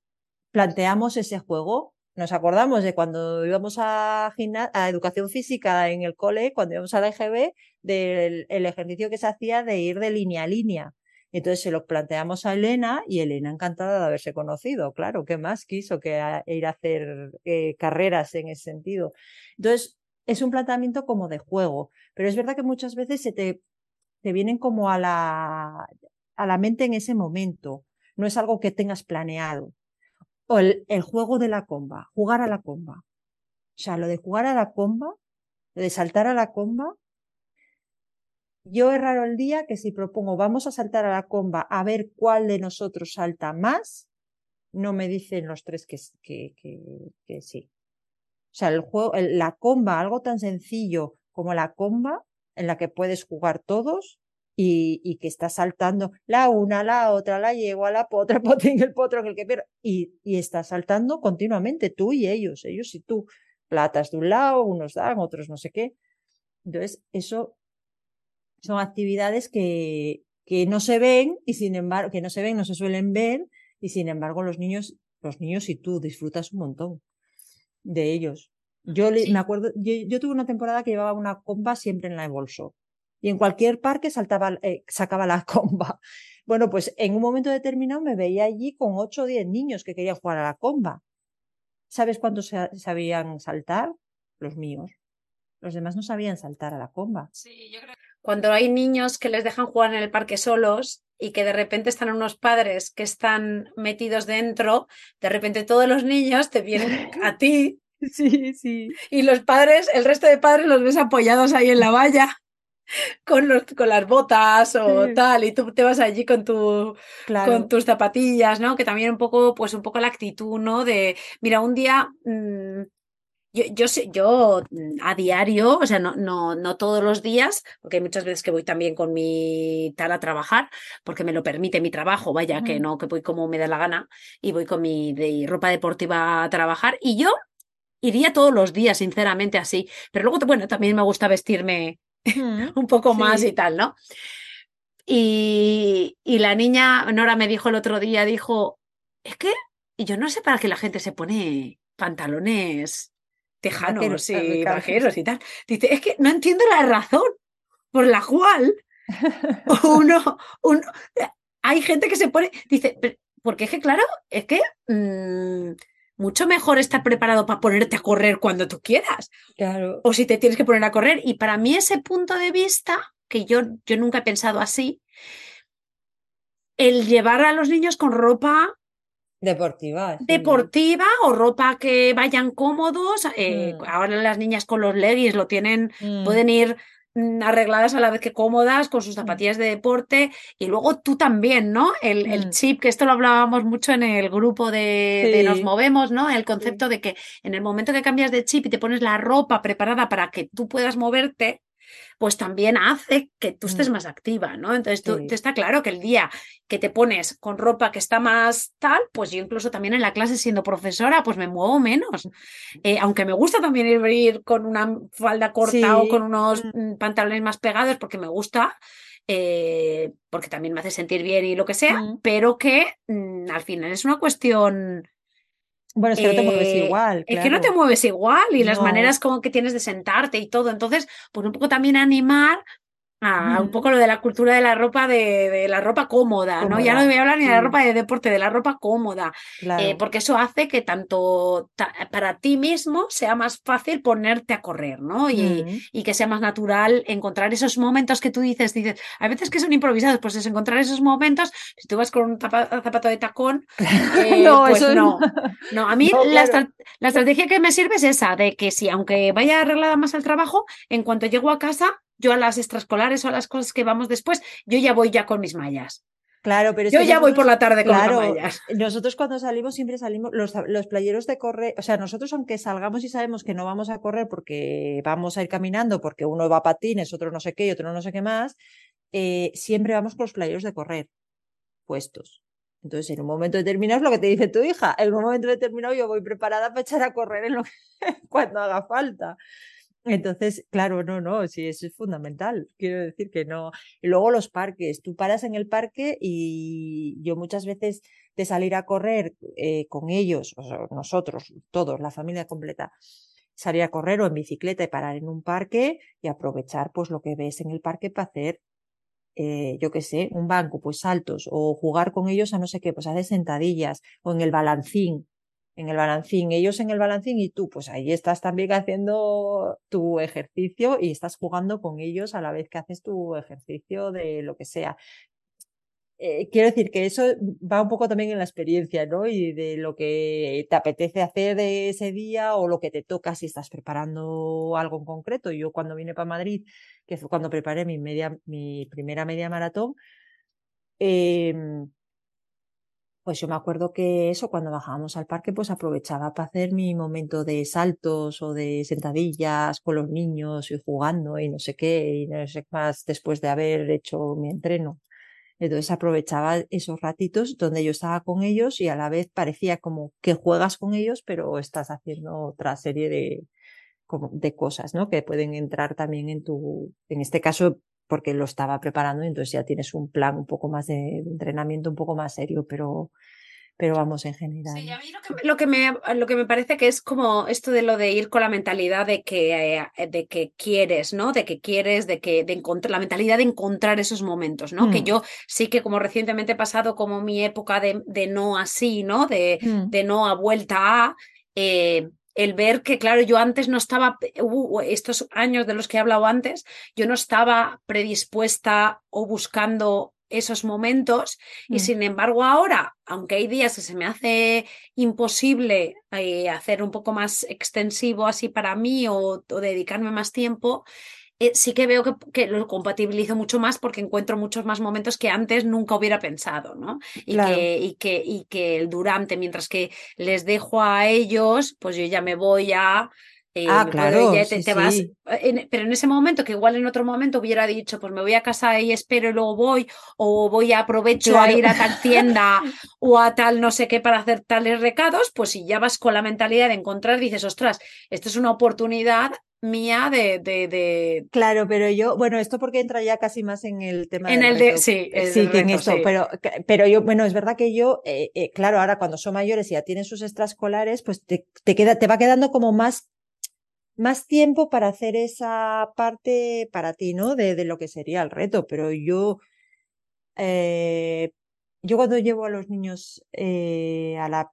planteamos ese juego nos acordamos de cuando íbamos a, a educación física en el cole, cuando íbamos a la EGB, del ejercicio que se hacía de ir de línea a línea. Entonces se lo planteamos a Elena y Elena encantada de haberse conocido, claro, ¿qué más quiso que ir a hacer eh, carreras en ese sentido? Entonces es un planteamiento como de juego, pero es verdad que muchas veces se te, te vienen como a la, a la mente en ese momento, no es algo que tengas planeado o el, juego de la comba, jugar a la comba. O sea, lo de jugar a la comba, lo de saltar a la comba, yo es raro el día que si propongo vamos a saltar a la comba a ver cuál de nosotros salta más, no me dicen los tres que, que, que, que sí. O sea, el juego, la comba, algo tan sencillo como la comba, en la que puedes jugar todos, y, y, que está saltando la una, la otra, la yegua, la potra, (laughs) el potín, el potro, el que pero y, y está saltando continuamente, tú y ellos, ellos y tú. Platas de un lado, unos dan, otros no sé qué. Entonces, eso son actividades que, que no se ven y sin embargo, que no se ven, no se suelen ver y sin embargo los niños, los niños y tú disfrutas un montón de ellos. Yo me acuerdo, yo, yo, tuve una temporada que llevaba una comba siempre en la bolso y en cualquier parque saltaba, eh, sacaba la (laughs) comba. Bueno, pues en un momento determinado me veía allí con 8 o 10 niños que querían jugar a la comba. ¿Sabes cuántos sabían saltar? Los míos. Los demás no sabían saltar a la comba. Sí, yo creo Cuando hay niños que les dejan jugar en el parque solos y que de repente están unos padres que están metidos dentro, de repente todos los niños te vienen a ti. (laughs) Sí, sí. Y los padres, el resto de padres los ves apoyados ahí en la valla con, los, con las botas o tal, y tú te vas allí con, tu, con tus zapatillas, ¿no? Que también un poco, pues un poco la actitud, ¿no? De, mira, un día... Mmm, yo, yo, yo mm, a diario, o sea, no, no, no todos los días, porque hay muchas veces que voy también con mi tal a trabajar, porque me lo permite mi trabajo, vaya, que no, que voy como me da la gana, y voy con mi de ropa deportiva a trabajar, y yo iría todos los días, sinceramente, así. Pero luego, bueno, también me gusta vestirme (laughs) un poco más y tal, ¿no? Y, y, la niña, Nora me dijo el otro día, dijo, es que y yo no sé para qué la gente se pone pantalones tejanos y vaqueros y tal. Dice, es que no entiendo la razón por la cual (laughs) (laughs) uno, uno hay gente que se pone, dice, porque es que claro, es que mm, mucho mejor estar preparado para ponerte a correr cuando tú quieras. Claro. O si te tienes que poner a correr. Y para mí ese punto de vista, que yo, yo nunca he pensado así, el llevar a los niños con ropa deportiva. Deportiva o ropa que vayan cómodos. Eh, mm. Ahora las niñas con los leggings lo tienen, mm. pueden ir arregladas a la vez que cómodas, con sus mm. zapatillas de deporte, y luego tú también, ¿no? El, el mm. chip, que esto lo hablábamos mucho en el grupo de, Nos Movemos, ¿no? El concepto de que en el momento que cambias de chip y te pones la ropa preparada para que tú puedas moverte, pues también hace que tú estés más activa, ¿no? Entonces tú, está claro que el día que te pones con ropa que está más tal, pues yo incluso también en la clase siendo profesora, pues me muevo menos. Eh, aunque me gusta también ir, con una falda corta o con unos mm. Mm, pantalones más pegados porque me gusta. Eh, porque también me hace sentir bien y lo que sea, mm. pero que al final es una cuestión bueno, es que no te mueves eh, igual. Es que no te mueves igual y las maneras como que tienes de sentarte y todo. Entonces, pues un poco también animar a un poco lo de la cultura de la ropa, de, la ropa cómoda, ¿no? Ya no voy a hablar ni de la ropa de deporte, de la ropa cómoda, eh, porque eso hace que tanto para ti mismo sea más fácil ponerte a correr, ¿no? Y, y, que sea más natural encontrar esos momentos que tú dices, dices, a veces que son improvisados, pues es encontrar esos momentos, si tú vas con un zapato de tacón, (laughs) eh, no, pues no. no. a (laughs) mí la, la estrategia que me sirve es esa, de que si aunque vaya arreglada más al trabajo, en cuanto llego a casa, yo a las extraescolares o a las cosas que vamos después, yo ya voy ya con mis mallas. Claro, pero yo ya voy por la tarde con claro, mallas. (laughs) Nosotros cuando salimos siempre salimos los, los playeros de correr, o sea, nosotros aunque salgamos y sabemos que no vamos a correr porque vamos a ir caminando, porque uno va a patines, otro no sé qué y otro no sé qué más, eh, siempre vamos con los playeros de correr puestos. Entonces, en un momento determinado es lo que te dice tu hija. En un momento determinado yo voy preparada para echar a correr en lo (laughs) cuando haga falta. Entonces, claro, no, no, sí, eso es fundamental. Quiero decir que no. Y luego los parques. Tú paras en el parque y yo muchas veces de salir a correr eh, con ellos, o nosotros, todos, la familia completa, salir a correr o en bicicleta y parar en un parque y aprovechar pues lo que ves en el parque para hacer, eh, yo qué sé, un banco, pues saltos o jugar con ellos a no sé qué, pues hacer sentadillas o en el balancín en el balancín, ellos en el balancín y tú, pues ahí estás también haciendo tu ejercicio y estás jugando con ellos a la vez que haces tu ejercicio de lo que sea. Eh, quiero decir que eso va un poco también en la experiencia, ¿no? Y de lo que te apetece hacer de ese día o lo que te toca si estás preparando algo en concreto. Yo cuando vine para Madrid, que fue cuando preparé mi, media, mi primera media maratón, eh, pues yo me acuerdo que eso, cuando bajábamos al parque, pues aprovechaba para hacer mi momento de saltos o de sentadillas con los niños y jugando y no sé qué, y no sé más después de haber hecho mi entreno. Entonces aprovechaba esos ratitos donde yo estaba con ellos y a la vez parecía como que juegas con ellos, pero estás haciendo otra serie de, de cosas, ¿no? Que pueden entrar también en tu, en este caso, porque lo estaba preparando y entonces ya tienes un plan un poco más de, entrenamiento un poco más serio, pero, pero vamos en general. Sí, a mí lo que, me, lo que me parece que es como esto de lo de ir con la mentalidad de que, eh, de que quieres, ¿no? De que quieres, de que de encontrar, la mentalidad de encontrar esos momentos, ¿no? Que mm. yo sí que como recientemente he pasado como mi época de, de no así, ¿no? De, mm. de no a vuelta a, eh, el ver que, claro, yo antes no estaba, estos años de los que he hablado antes, yo no estaba predispuesta o buscando esos momentos y mm. sin embargo ahora, aunque hay días que se me hace imposible eh, hacer un poco más extensivo así para mí o dedicarme más tiempo, eh, sí que veo que, lo compatibilizo mucho más porque encuentro muchos más momentos que antes nunca hubiera pensado, ¿no? Y, que, y, que, y que el durante, mientras que les dejo a ellos, pues yo ya me voy a... Eh, ah, claro. te, vas, pero en ese momento, que igual en otro momento hubiera dicho, pues me voy a casa y espero y luego voy, o voy a aprovecho a ir a tal (laughs) tienda o a tal no sé qué para hacer tales recados, pues si ya vas con la mentalidad de encontrar, dices, ostras, esto es una oportunidad mía de, de, Claro, pero yo, bueno, esto porque entra ya casi más en el tema en el de, sí, sí, que en esto, pero, pero yo, bueno, es verdad que yo, eh, eh, claro, ahora cuando son mayores y ya tienen sus extraescolares, pues te, te, queda, te va quedando como más, más tiempo para hacer esa parte para ti, ¿no? De, lo que sería el reto, pero yo, eh, yo cuando llevo a los niños eh, a la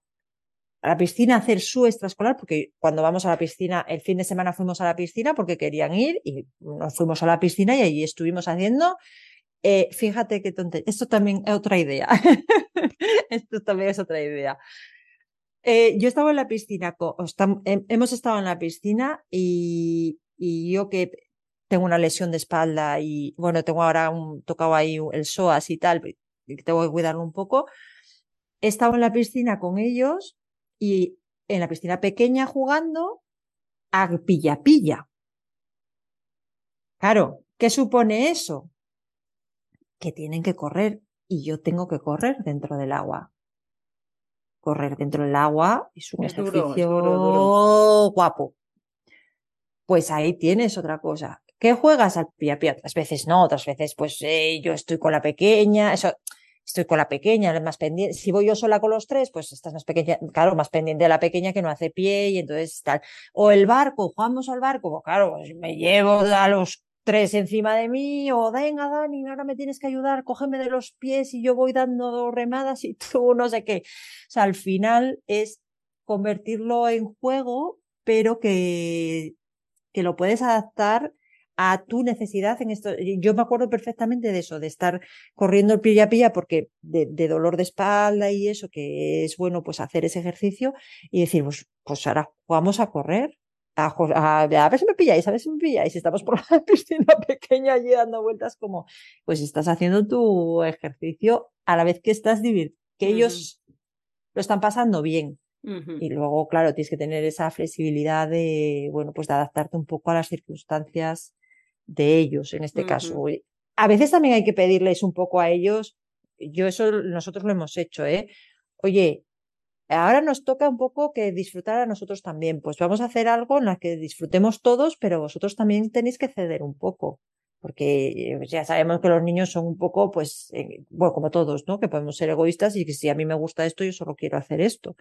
a la piscina a hacer su extraescolar, porque cuando vamos a la piscina, el fin de semana fuimos a la piscina porque querían ir y nos fuimos a la piscina y allí estuvimos haciendo. Eh, fíjate qué tontería. Esto también es otra idea. (laughs) Esto también es otra idea. Eh, yo estaba en la piscina, hemos estado en la piscina y, yo que tengo una lesión de espalda y bueno, tengo ahora un, tocado ahí el psoas y tal, tengo que cuidarlo un poco. He estado en la piscina con ellos y en la piscina pequeña jugando a pilla-pilla. Claro, ¿qué supone eso? Que tienen que correr y yo tengo que correr dentro del agua. Correr dentro del agua es un ejercicio guapo. Pues ahí tienes otra cosa. ¿Qué juegas al pilla-pilla? Otras veces no, otras veces pues eh, yo estoy con la pequeña, eso estoy con la pequeña, más pendiente. Si voy yo sola con los tres, pues estás más pequeña, claro, más pendiente de la pequeña que no hace pie y entonces tal. O el barco, jugamos al barco, pues claro, pues me llevo a los tres encima de mí, o venga Dani, ahora me tienes que ayudar, cógeme de los pies y yo voy dando remadas y (laughs) tú no sé qué. O sea, al final es convertirlo en juego, pero que, que lo puedes adaptar a tu necesidad en esto. Yo me acuerdo perfectamente de eso, de estar corriendo el pilla pilla porque de, dolor de espalda y eso, que es bueno pues hacer ese ejercicio y decir, pues, pues ahora vamos a correr. A, a, ver si me pilláis, a ver si me pilláis. Estamos por (laughs) la piscina pequeña allí dando vueltas como, pues estás haciendo tu ejercicio a la vez que estás divirtiendo, que ellos lo están pasando bien. Y luego, claro, tienes que tener esa flexibilidad de, bueno, pues de adaptarte un poco a las circunstancias de ellos en este caso. A veces también hay que pedirles un poco a ellos, yo eso nosotros lo hemos hecho, ¿eh? Oye, ahora nos toca un poco que disfrutar a nosotros también, pues vamos a hacer algo en la que disfrutemos todos, pero vosotros también tenéis que ceder un poco. Porque pues, ya sabemos que los niños son un poco, pues, eh, bueno, como todos, ¿no? Que podemos ser egoístas y que si a mí me gusta esto, yo solo quiero hacer esto.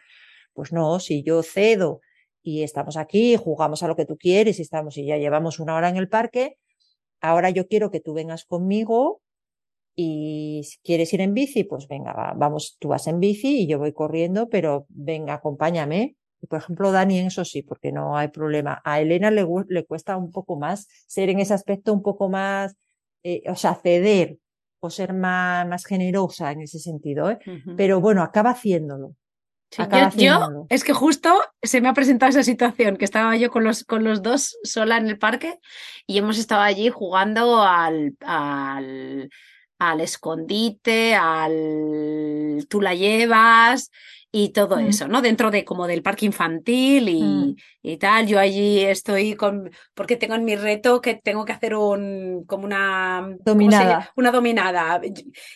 Pues no, si yo cedo y estamos aquí, jugamos a lo que tú quieres y estamos y ya llevamos una hora en el parque, ahora yo quiero que tú vengas conmigo y si quieres ir en bici, pues venga, vamos, tú vas en bici y yo voy corriendo, pero venga, acompáñame. Y por ejemplo, Dani, en eso sí, porque no hay problema. A Elena le, le cuesta un poco más ser en ese aspecto un poco más, eh, o sea, ceder o ser más, más generosa en ese sentido, ¿eh? pero bueno, acaba haciéndolo yo, es que justo se me ha presentado esa situación, que estaba yo con los, con los dos sola en el parque y hemos estado allí jugando al, al al escondite, al tú la llevas y todo Mm. eso, ¿no? Dentro de como del parque infantil y, Mm. y tal. Yo allí estoy con, porque tengo en mi reto que tengo que hacer un, como una, ¿cómo se Dominada. Una dominada.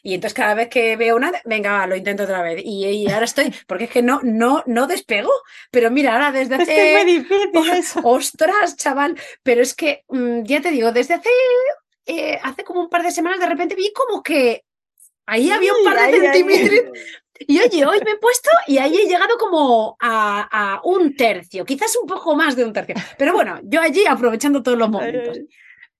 Y entonces cada vez que veo una, venga, va, lo intento otra vez. Y, y ahora estoy, porque es que no, no, no despego. Pero mira, ahora desde Es que es hace, muy difícil (laughs) eso. ostras, chaval, pero es que, mm, ya te digo, desde hace, eh, hace como un par de semanas de repente vi como que ahí había un par de ahí, ahí. centímetros. Y oye, hoy me he puesto y ahí he llegado como a, a un tercio, quizás un poco más de un tercio. Pero bueno, yo allí aprovechando todos los momentos.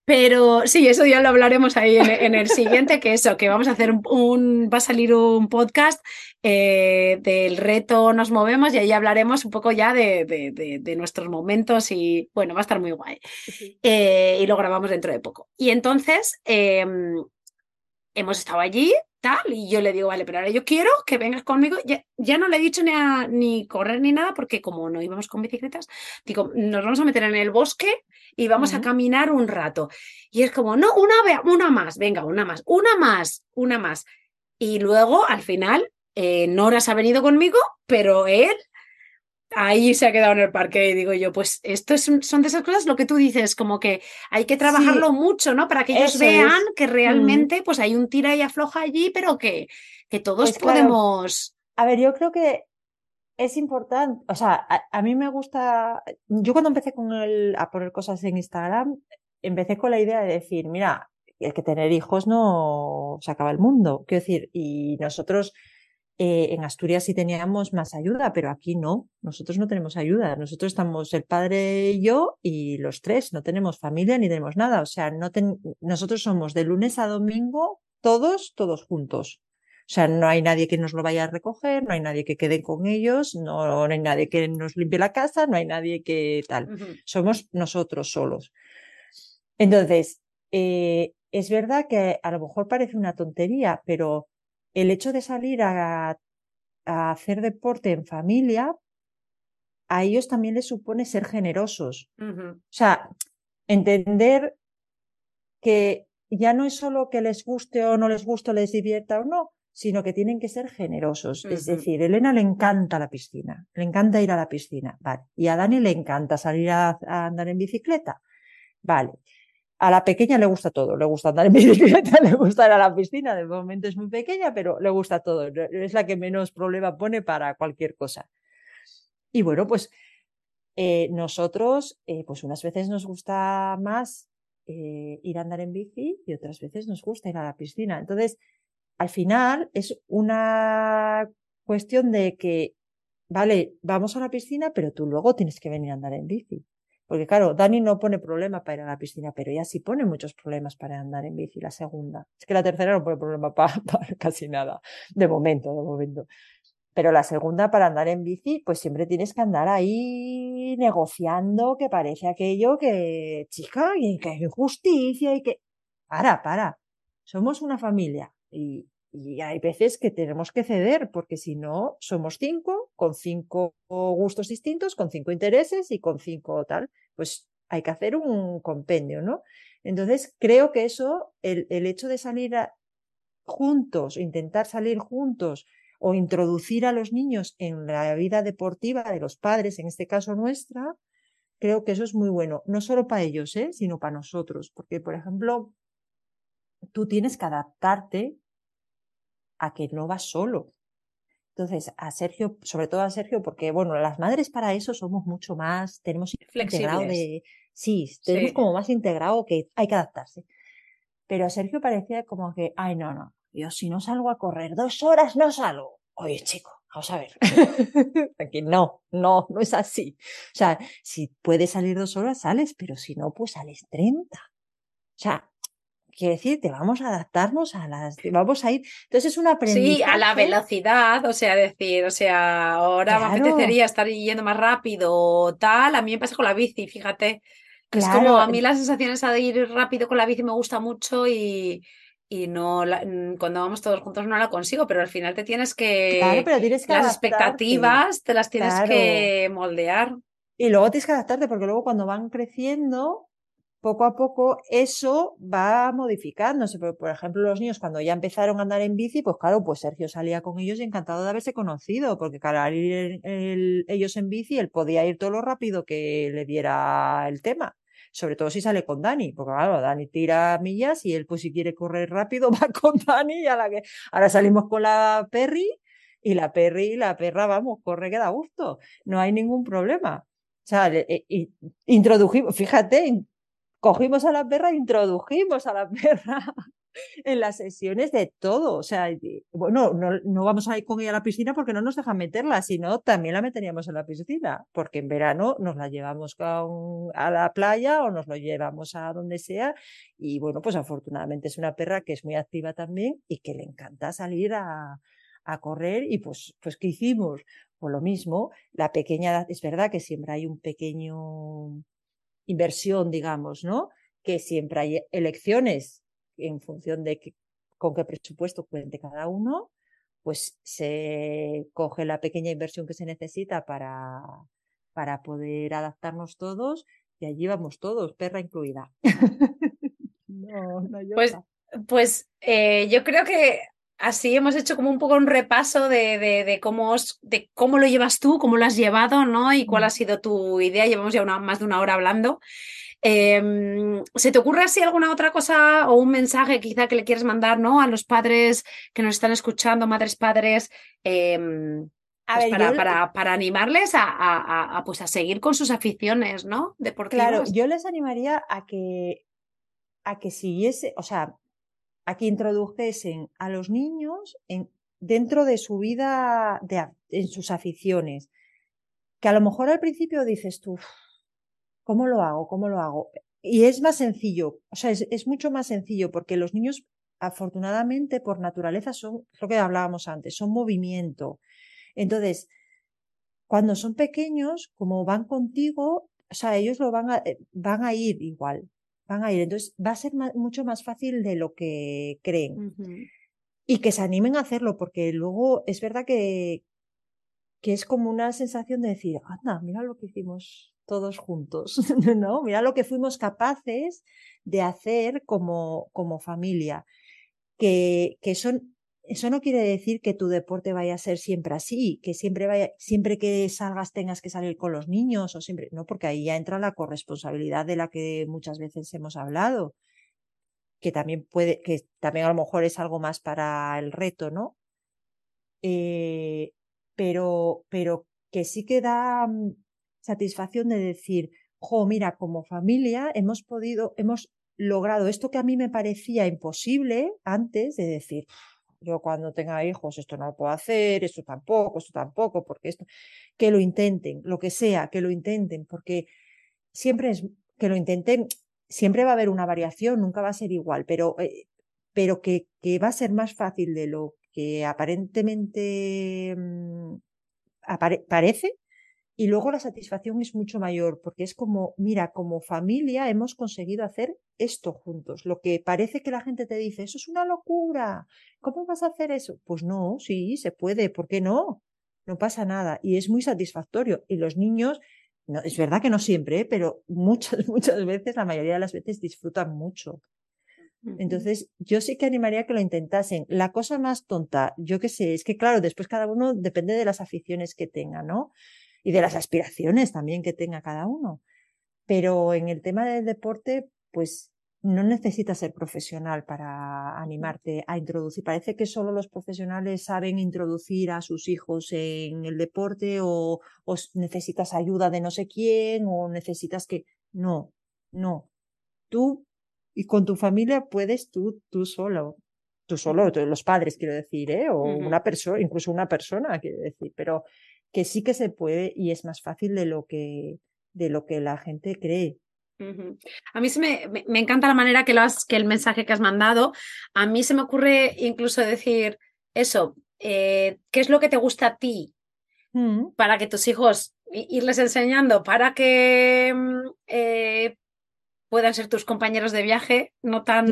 Pero sí, eso ya lo hablaremos ahí en, en el siguiente, que eso, que vamos a hacer un, un- va a salir un podcast eh, del reto Nos Movemos y ahí hablaremos un poco ya de, de- de- de nuestros momentos y bueno, va a estar muy guay. sí. Eh, y lo grabamos dentro de poco. Y entonces eh, hemos estado allí, tal, y yo le digo, vale, pero ahora yo quiero que vengas conmigo. Ya, ya no le he dicho ni, a- ni correr ni nada, porque como no íbamos con bicicletas, digo, nos vamos a meter en el bosque y vamos a caminar un rato. Y es como, no, una, una más, venga, una más, una más, una más. Y luego, al final, eh, Nora se ha venido conmigo, pero él ahí se ha quedado en el parque y digo yo, pues esto es son de esas cosas lo que tú dices, como que hay que trabajarlo Sí, mucho, ¿no? Para que ellos vean es. que realmente pues hay un tira y afloja allí, pero que, que todos Pues claro. podemos... A ver, yo creo que es importante, o sea, a, a mí me gusta, yo cuando empecé con el, a poner cosas en Instagram, empecé con la idea de decir, mira, el que tener hijos no se acaba el mundo. Quiero decir, y nosotros eh, en Asturias sí teníamos más ayuda, pero aquí no, nosotros no tenemos ayuda. Nosotros estamos el padre y yo y los tres, no tenemos familia ni tenemos nada. O sea, no ten- nosotros somos de lunes a domingo, todos, todos juntos. O sea, no hay nadie que nos lo vaya a recoger, no hay nadie que quede con ellos, no, no hay nadie que nos limpie la casa, no hay nadie que tal. Somos nosotros solos. Entonces, eh, es verdad que a lo mejor parece una tontería, pero el hecho de salir a, a hacer deporte en familia, a ellos también les supone ser generosos. O sea, entender que ya no es solo que les guste o no les guste, o les divierta o no, sino que tienen que ser generosos. Es decir, Elena le encanta la piscina, le encanta ir a la piscina, vale. Y a Dani le encanta salir a, a andar en bicicleta, vale. A la pequeña le gusta todo, le gusta andar en (laughs) bicicleta, le gusta ir a la piscina, de momento es muy pequeña, pero le gusta todo, es la que menos problema pone para cualquier cosa. Y bueno, pues eh, nosotros, eh, pues unas veces nos gusta más eh, ir a andar en bici y otras veces nos gusta ir a la piscina. Entonces, al final es una cuestión de que, vale, vamos a la piscina, pero tú luego tienes que venir a andar en bici. Porque claro, Dani no pone problema para ir a la piscina, pero ella sí pone muchos problemas para andar en bici, la segunda. Es que la tercera no pone problema para, (laughs) casi nada, de momento, de momento. Pero la segunda, para andar en bici, pues siempre tienes que andar ahí negociando, que parece aquello que, chica, y que hay injusticia y que... Para, para. Somos una familia y, y hay veces que tenemos que ceder, porque si no, somos cinco, con cinco gustos distintos, con cinco intereses y con cinco tal. Pues hay que hacer un compendio, ¿no? Entonces, creo que eso, el, el hecho de salir juntos, intentar salir juntos, o introducir a los niños en la vida deportiva de los padres, en este caso nuestra, creo que eso es muy bueno, no solo para ellos, ¿eh? sino para nosotros, porque, por ejemplo, tú tienes que adaptarte a que no vas solo. Entonces, a Sergio, sobre todo a Sergio, porque, bueno, las madres para eso somos mucho más, tenemos integrado Flexibles. de, sí, tenemos Sí. como más integrado que hay que adaptarse. Pero a Sergio parecía como que, ay, no, no, yo si no salgo a correr dos horas no salgo. Oye, chico, vamos a ver. (laughs) Aquí no, no, no es así. O sea, si puedes salir dos horas, sales, pero si no, pues sales 30. O sea, quiero decirte, vamos a adaptarnos a las, vamos a ir. Entonces es un aprendizaje. Sí, a la velocidad, o sea, decir, o sea, ahora me Claro. apetecería estar yendo más rápido o tal. A mí me pasa con la bici, fíjate. que Es Claro. como a mí la sensación esa de ir rápido con la bici me gusta mucho y, y no la- mm, cuando vamos todos juntos no la consigo, pero al final te tienes que Claro, pero tienes que las adaptarte. expectativas te las tienes Claro. que moldear. Y luego tienes que adaptarte porque luego cuando van creciendo, poco a poco eso va modificándose. Por, ejemplo, los niños cuando ya empezaron a andar en bici, pues claro, pues Sergio salía con ellos y encantado de haberse conocido, porque claro, al ir ellos en bici, él podía ir todo lo rápido que le diera el tema. Sobre todo si sale con Dani, porque claro, Dani tira millas y él pues si quiere correr rápido (laughs) va con Dani y a la que ahora salimos con la Perry y la Perry y la perra, vamos, corre que da gusto, no hay ningún problema. O sea, eh, introdujimos, fíjate, cogimos a la perra introdujimos a la (laughs) perra en las sesiones de todo. O sea, bueno, no, no, vamos a ir con ella a la piscina porque no nos dejan meterla, sino también la meteríamos en la piscina, porque en verano nos la llevamos a la playa o nos lo llevamos a donde sea. Y bueno, pues afortunadamente es una perra que es muy activa también y que le encanta salir a, a correr. Y pues, pues, ¿qué hicimos? Pues lo mismo, la pequeña, es verdad que siempre hay un pequeño inversión, digamos, ¿no? Que siempre hay elecciones en función de con qué presupuesto cuente cada uno, pues se coge la pequeña inversión que se necesita para, para poder adaptarnos todos y allí vamos todos, perra incluida. (laughs) no, no pues, pues eh, yo creo que así hemos hecho como un poco un repaso de, de, cómo, de cómo lo llevas tú, cómo lo has llevado, ¿no? Y cuál ha sido tu idea. Llevamos ya una, más de una hora hablando. Em, ¿Se te ocurre así alguna otra cosa o un mensaje quizá que le quieres mandar, ¿no? A los padres que nos están escuchando, madres, padres, em, pues para, para, para, animarles a, a, pues a seguir con sus aficiones, ¿no? Deportivas. Claro, yo les animaría a que, a que siguiese, o sea, a que introdujesen a los niños en, dentro de su vida, de, en sus aficiones. Que a lo mejor al principio dices tú, ¿cómo lo hago? ¿Cómo lo hago? Y es más sencillo, o sea, es, mucho más sencillo porque los niños, afortunadamente, por naturaleza, son lo que hablábamos antes, son movimiento. Entonces, cuando son pequeños, como van contigo, o sea, ellos lo van a, eh, van a ir igual van a ir. Entonces va a ser mucho más fácil de lo que creen. Y que se animen a hacerlo, porque luego es verdad que, que es como una sensación de decir, anda, mira lo que hicimos todos juntos, (laughs) ¿no? Mira lo que fuimos capaces de hacer como, como familia. Que, que son eso no quiere decir que tu deporte vaya a ser siempre así, que siempre vaya, siempre que salgas tengas que salir con los niños o siempre, no, porque ahí ya entra la corresponsabilidad de la que muchas veces hemos hablado, que también puede, que también a lo mejor es algo más para el reto, ¿no? Eh, pero, pero que sí que da mm, satisfacción de decir, jo, mira, como familia hemos podido, hemos logrado esto que a mí me parecía imposible antes de decir, yo cuando tenga hijos esto no lo puedo hacer, esto tampoco, esto tampoco, porque esto, que lo intenten, lo que sea, que lo intenten, porque siempre es que lo intenten, siempre va a haber una variación, nunca va a ser igual, pero, eh, pero que, que, va a ser más fácil de lo que aparentemente mm, parece y luego la satisfacción es mucho mayor, porque es como, mira, como familia hemos conseguido hacer esto juntos. Lo que parece que la gente te dice, eso es una locura, ¿cómo vas a hacer eso? Pues no, sí, se puede, ¿por qué no? No pasa nada y es muy satisfactorio. Y los niños, no, es verdad que no siempre, ¿eh? pero muchas, (laughs) muchas veces, la mayoría de las veces disfrutan mucho. Entonces, yo sí que animaría a que lo intentasen. La cosa más tonta, yo qué sé, es que claro, después cada uno depende de las aficiones que tenga, ¿no? Y de las aspiraciones también que tenga cada uno. Pero en el tema del deporte, pues no necesitas ser profesional para animarte a introducir. Parece que solo los profesionales saben introducir a sus hijos en el deporte o, o necesitas ayuda de no sé quién o necesitas que... No, no. Tú y con tu familia puedes tú, tú solo. Tú solo, los padres, quiero decir, ¿eh? O una persona, incluso una persona, quiero decir. Pero que sí que se puede y es más fácil de lo que, de lo que la gente cree. A mí se me, me, encanta la manera que, lo has, que el mensaje que has mandado. A mí se me ocurre incluso decir eso, eh, ¿qué es lo que te gusta a ti? Mm. Para que tus hijos, irles enseñando, para que mm, eh, puedan ser tus compañeros de viaje no tan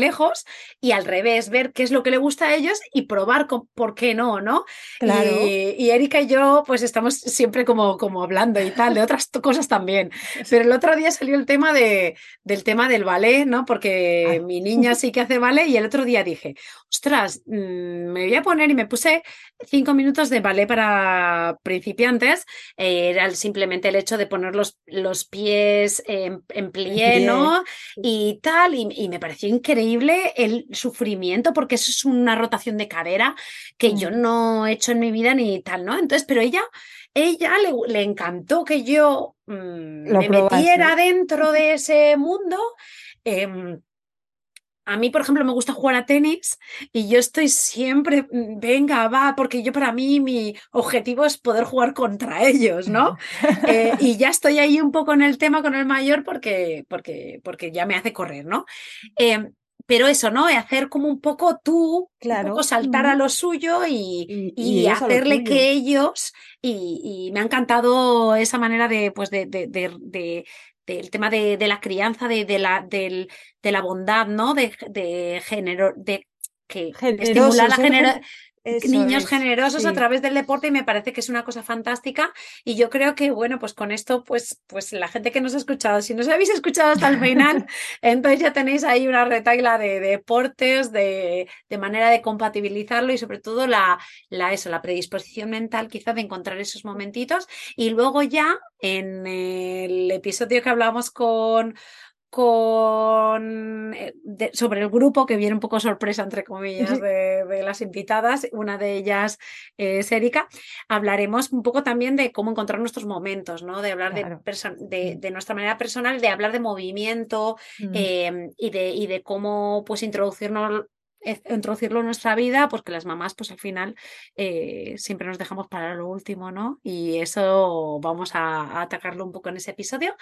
lejos y al revés, ver qué es lo que le gusta a ellos y probar por qué no, ¿no? Claro. Y, Erika y yo pues estamos siempre como, como hablando y tal, de otras cosas también. (laughs) Pero el otro día salió el tema de, del tema del ballet, ¿no? Porque mi niña sí que hace ballet y el otro día dije, ostras, mm, me voy a poner y me puse cinco minutos de ballet para principiantes. Eh, era simplemente el hecho de poner los, los pies en, en plié, ¿no? Y tal, y, me pareció increíble el sufrimiento porque eso es una rotación de cadera que yo mm. no he hecho en mi vida ni tal, ¿no? Entonces, pero ella ella le, encantó que yo mm, me metiera dentro de ese mundo. Em, a mí, por ejemplo, me gusta jugar a tenis y yo estoy siempre, mm, venga, va, porque yo para mí mi objetivo es poder jugar contra ellos, ¿no? Eh, (laughs) y ya estoy ahí un poco en el tema con el mayor porque, porque, porque ya me hace correr, ¿no? Em, pero eso, ¿no? Hacer como un poco tú, claro. un poco saltar a lo suyo y, hacerle que ellos, y, me ha encantado esa manera de, pues, de, de, de del tema de, de, la crianza, de, de la, del, de la bondad, ¿no? De, de género, de que estimular la niños generosos a través del deporte y me parece que es una cosa fantástica. Y yo creo que bueno pues con esto pues pues la gente que nos ha escuchado si nos habéis escuchado hasta el final (laughs) entonces ya tenéis ahí una retagla de, deportes de, de, manera de compatibilizarlo y sobre todo la, la eso la predisposición mental quizá de encontrar esos momentitos. Y luego ya en el episodio que hablamos con con eh, sobre el grupo que viene un poco sorpresa entre comillas de, las invitadas. Una de ellas es Erika. Hablaremos un poco también de cómo encontrar nuestros momentos no de hablar de, mm. de, nuestra manera personal de hablar de movimiento mm. em, y de y de cómo pues introducirnos introducirlo en nuestra vida, porque las mamás, pues al final eh, siempre nos dejamos para lo último, ¿no? Y eso vamos a, atacarlo un poco en ese episodio.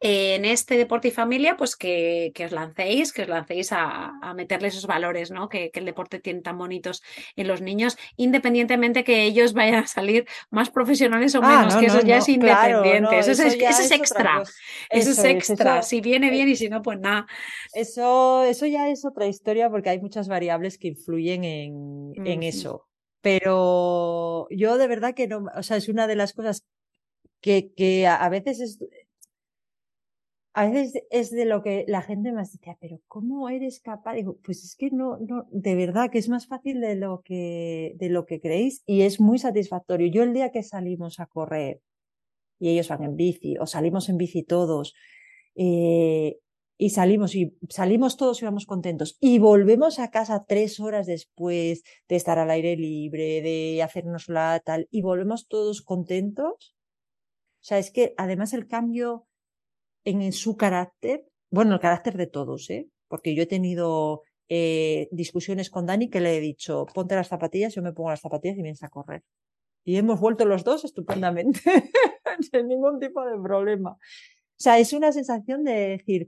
en este deporte y familia, pues que, que, os lancéis, que os lancéis a, a meterle esos valores, ¿no? Que, que, el deporte tiene tan bonitos en los niños, independientemente que ellos vayan a salir más profesionales o ah, menos, que eso ya es independiente, eso, es, extra, eso, es extra, si viene bien y si no, pues nada. Eso, eso ya es otra historia porque hay muchas variables variables que influyen en, en eso. Pero yo de verdad que no, o sea, es una de las cosas que, que a, veces es, a veces es de lo que la gente me dice, pero ¿cómo eres capaz? Digo, pues es que no, no, de verdad que es más fácil de lo que, de lo que creéis y es muy satisfactorio. Yo el día que salimos a correr y ellos van en bici o salimos en bici todos, eh, y salimos y salimos todos y vamos contentos y volvemos a casa tres horas después de estar al aire libre, de hacernos la tal y volvemos todos contentos. O sea, es que además el cambio en, su carácter, bueno, el carácter de todos, ¿eh? Porque yo he tenido eh, discusiones con Dani que le he dicho, ponte las zapatillas, yo me pongo las zapatillas y vienes a correr. Y hemos vuelto los dos estupendamente, (laughs) sin ningún tipo de problema. O sea, es una sensación de decir,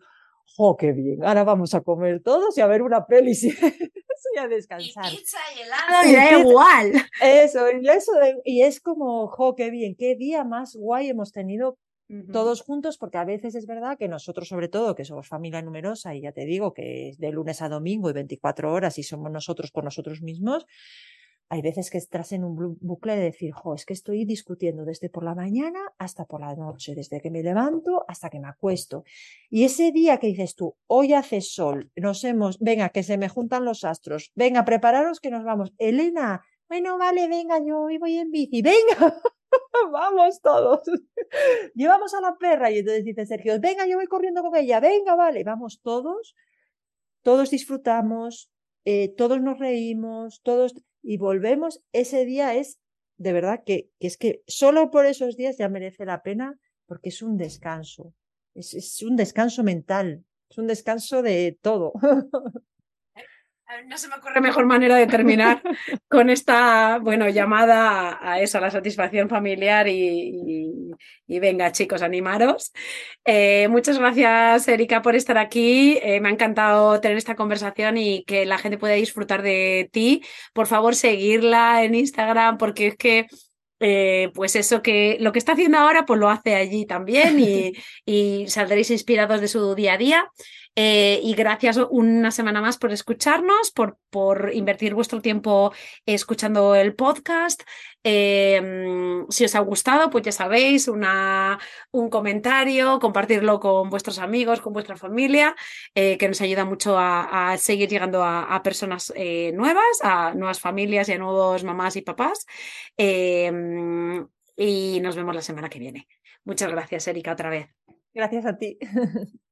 ¡oh, qué bien! Ahora vamos a comer todos y a ver una peli y (laughs) a descansar. Y pizza y helado y da igual. Eso, y, eso y es como, ¡oh, qué bien! ¡Qué día más guay hemos tenido todos juntos! Porque a veces es verdad que nosotros, sobre todo, que somos familia numerosa, y ya te digo que es de lunes a domingo y 24 horas y somos nosotros por nosotros mismos, hay veces que estás en un bucle de decir, jo, es que estoy discutiendo desde por la mañana hasta por la noche, desde que me levanto hasta que me acuesto. Y ese día que dices tú, hoy hace sol, nos hemos, venga, que se me juntan los astros, venga, prepararos que nos vamos. Elena, bueno, vale, venga, yo hoy voy en bici, venga, (laughs) vamos todos. (laughs) Llevamos a la perra y entonces dice Sergio, venga, yo voy corriendo con ella, venga, vale, vamos todos, todos disfrutamos, eh, todos nos reímos, todos y volvemos, ese día es de verdad que, que, es que solo por esos días ya merece la pena porque es un descanso, es, es un descanso mental, es un descanso de todo. (laughs) No se me ocurre mejor manera de terminar (laughs) con esta, bueno, llamada a eso, a la satisfacción familiar y, venga, chicos, animaros. Eh, muchas gracias, Erika, por estar aquí. Eh, me ha encantado tener esta conversación y que la gente pueda disfrutar de ti. Por favor, seguirla en Instagram porque es que eh, pues eso que lo que está haciendo ahora, pues lo hace allí también y, (laughs) y saldréis inspirados de su día a día. Eh, y gracias una semana más por escucharnos, por, por invertir vuestro tiempo escuchando el podcast. Eh, si os ha gustado, pues ya sabéis, una, un comentario, compartirlo con vuestros amigos, con vuestra familia, eh, que nos ayuda mucho a, seguir llegando a, a personas nuevas, a nuevas familias y a nuevos mamás y papás. y nos vemos la semana que viene. Muchas gracias, Erika, otra vez. Gracias a ti. (laughs)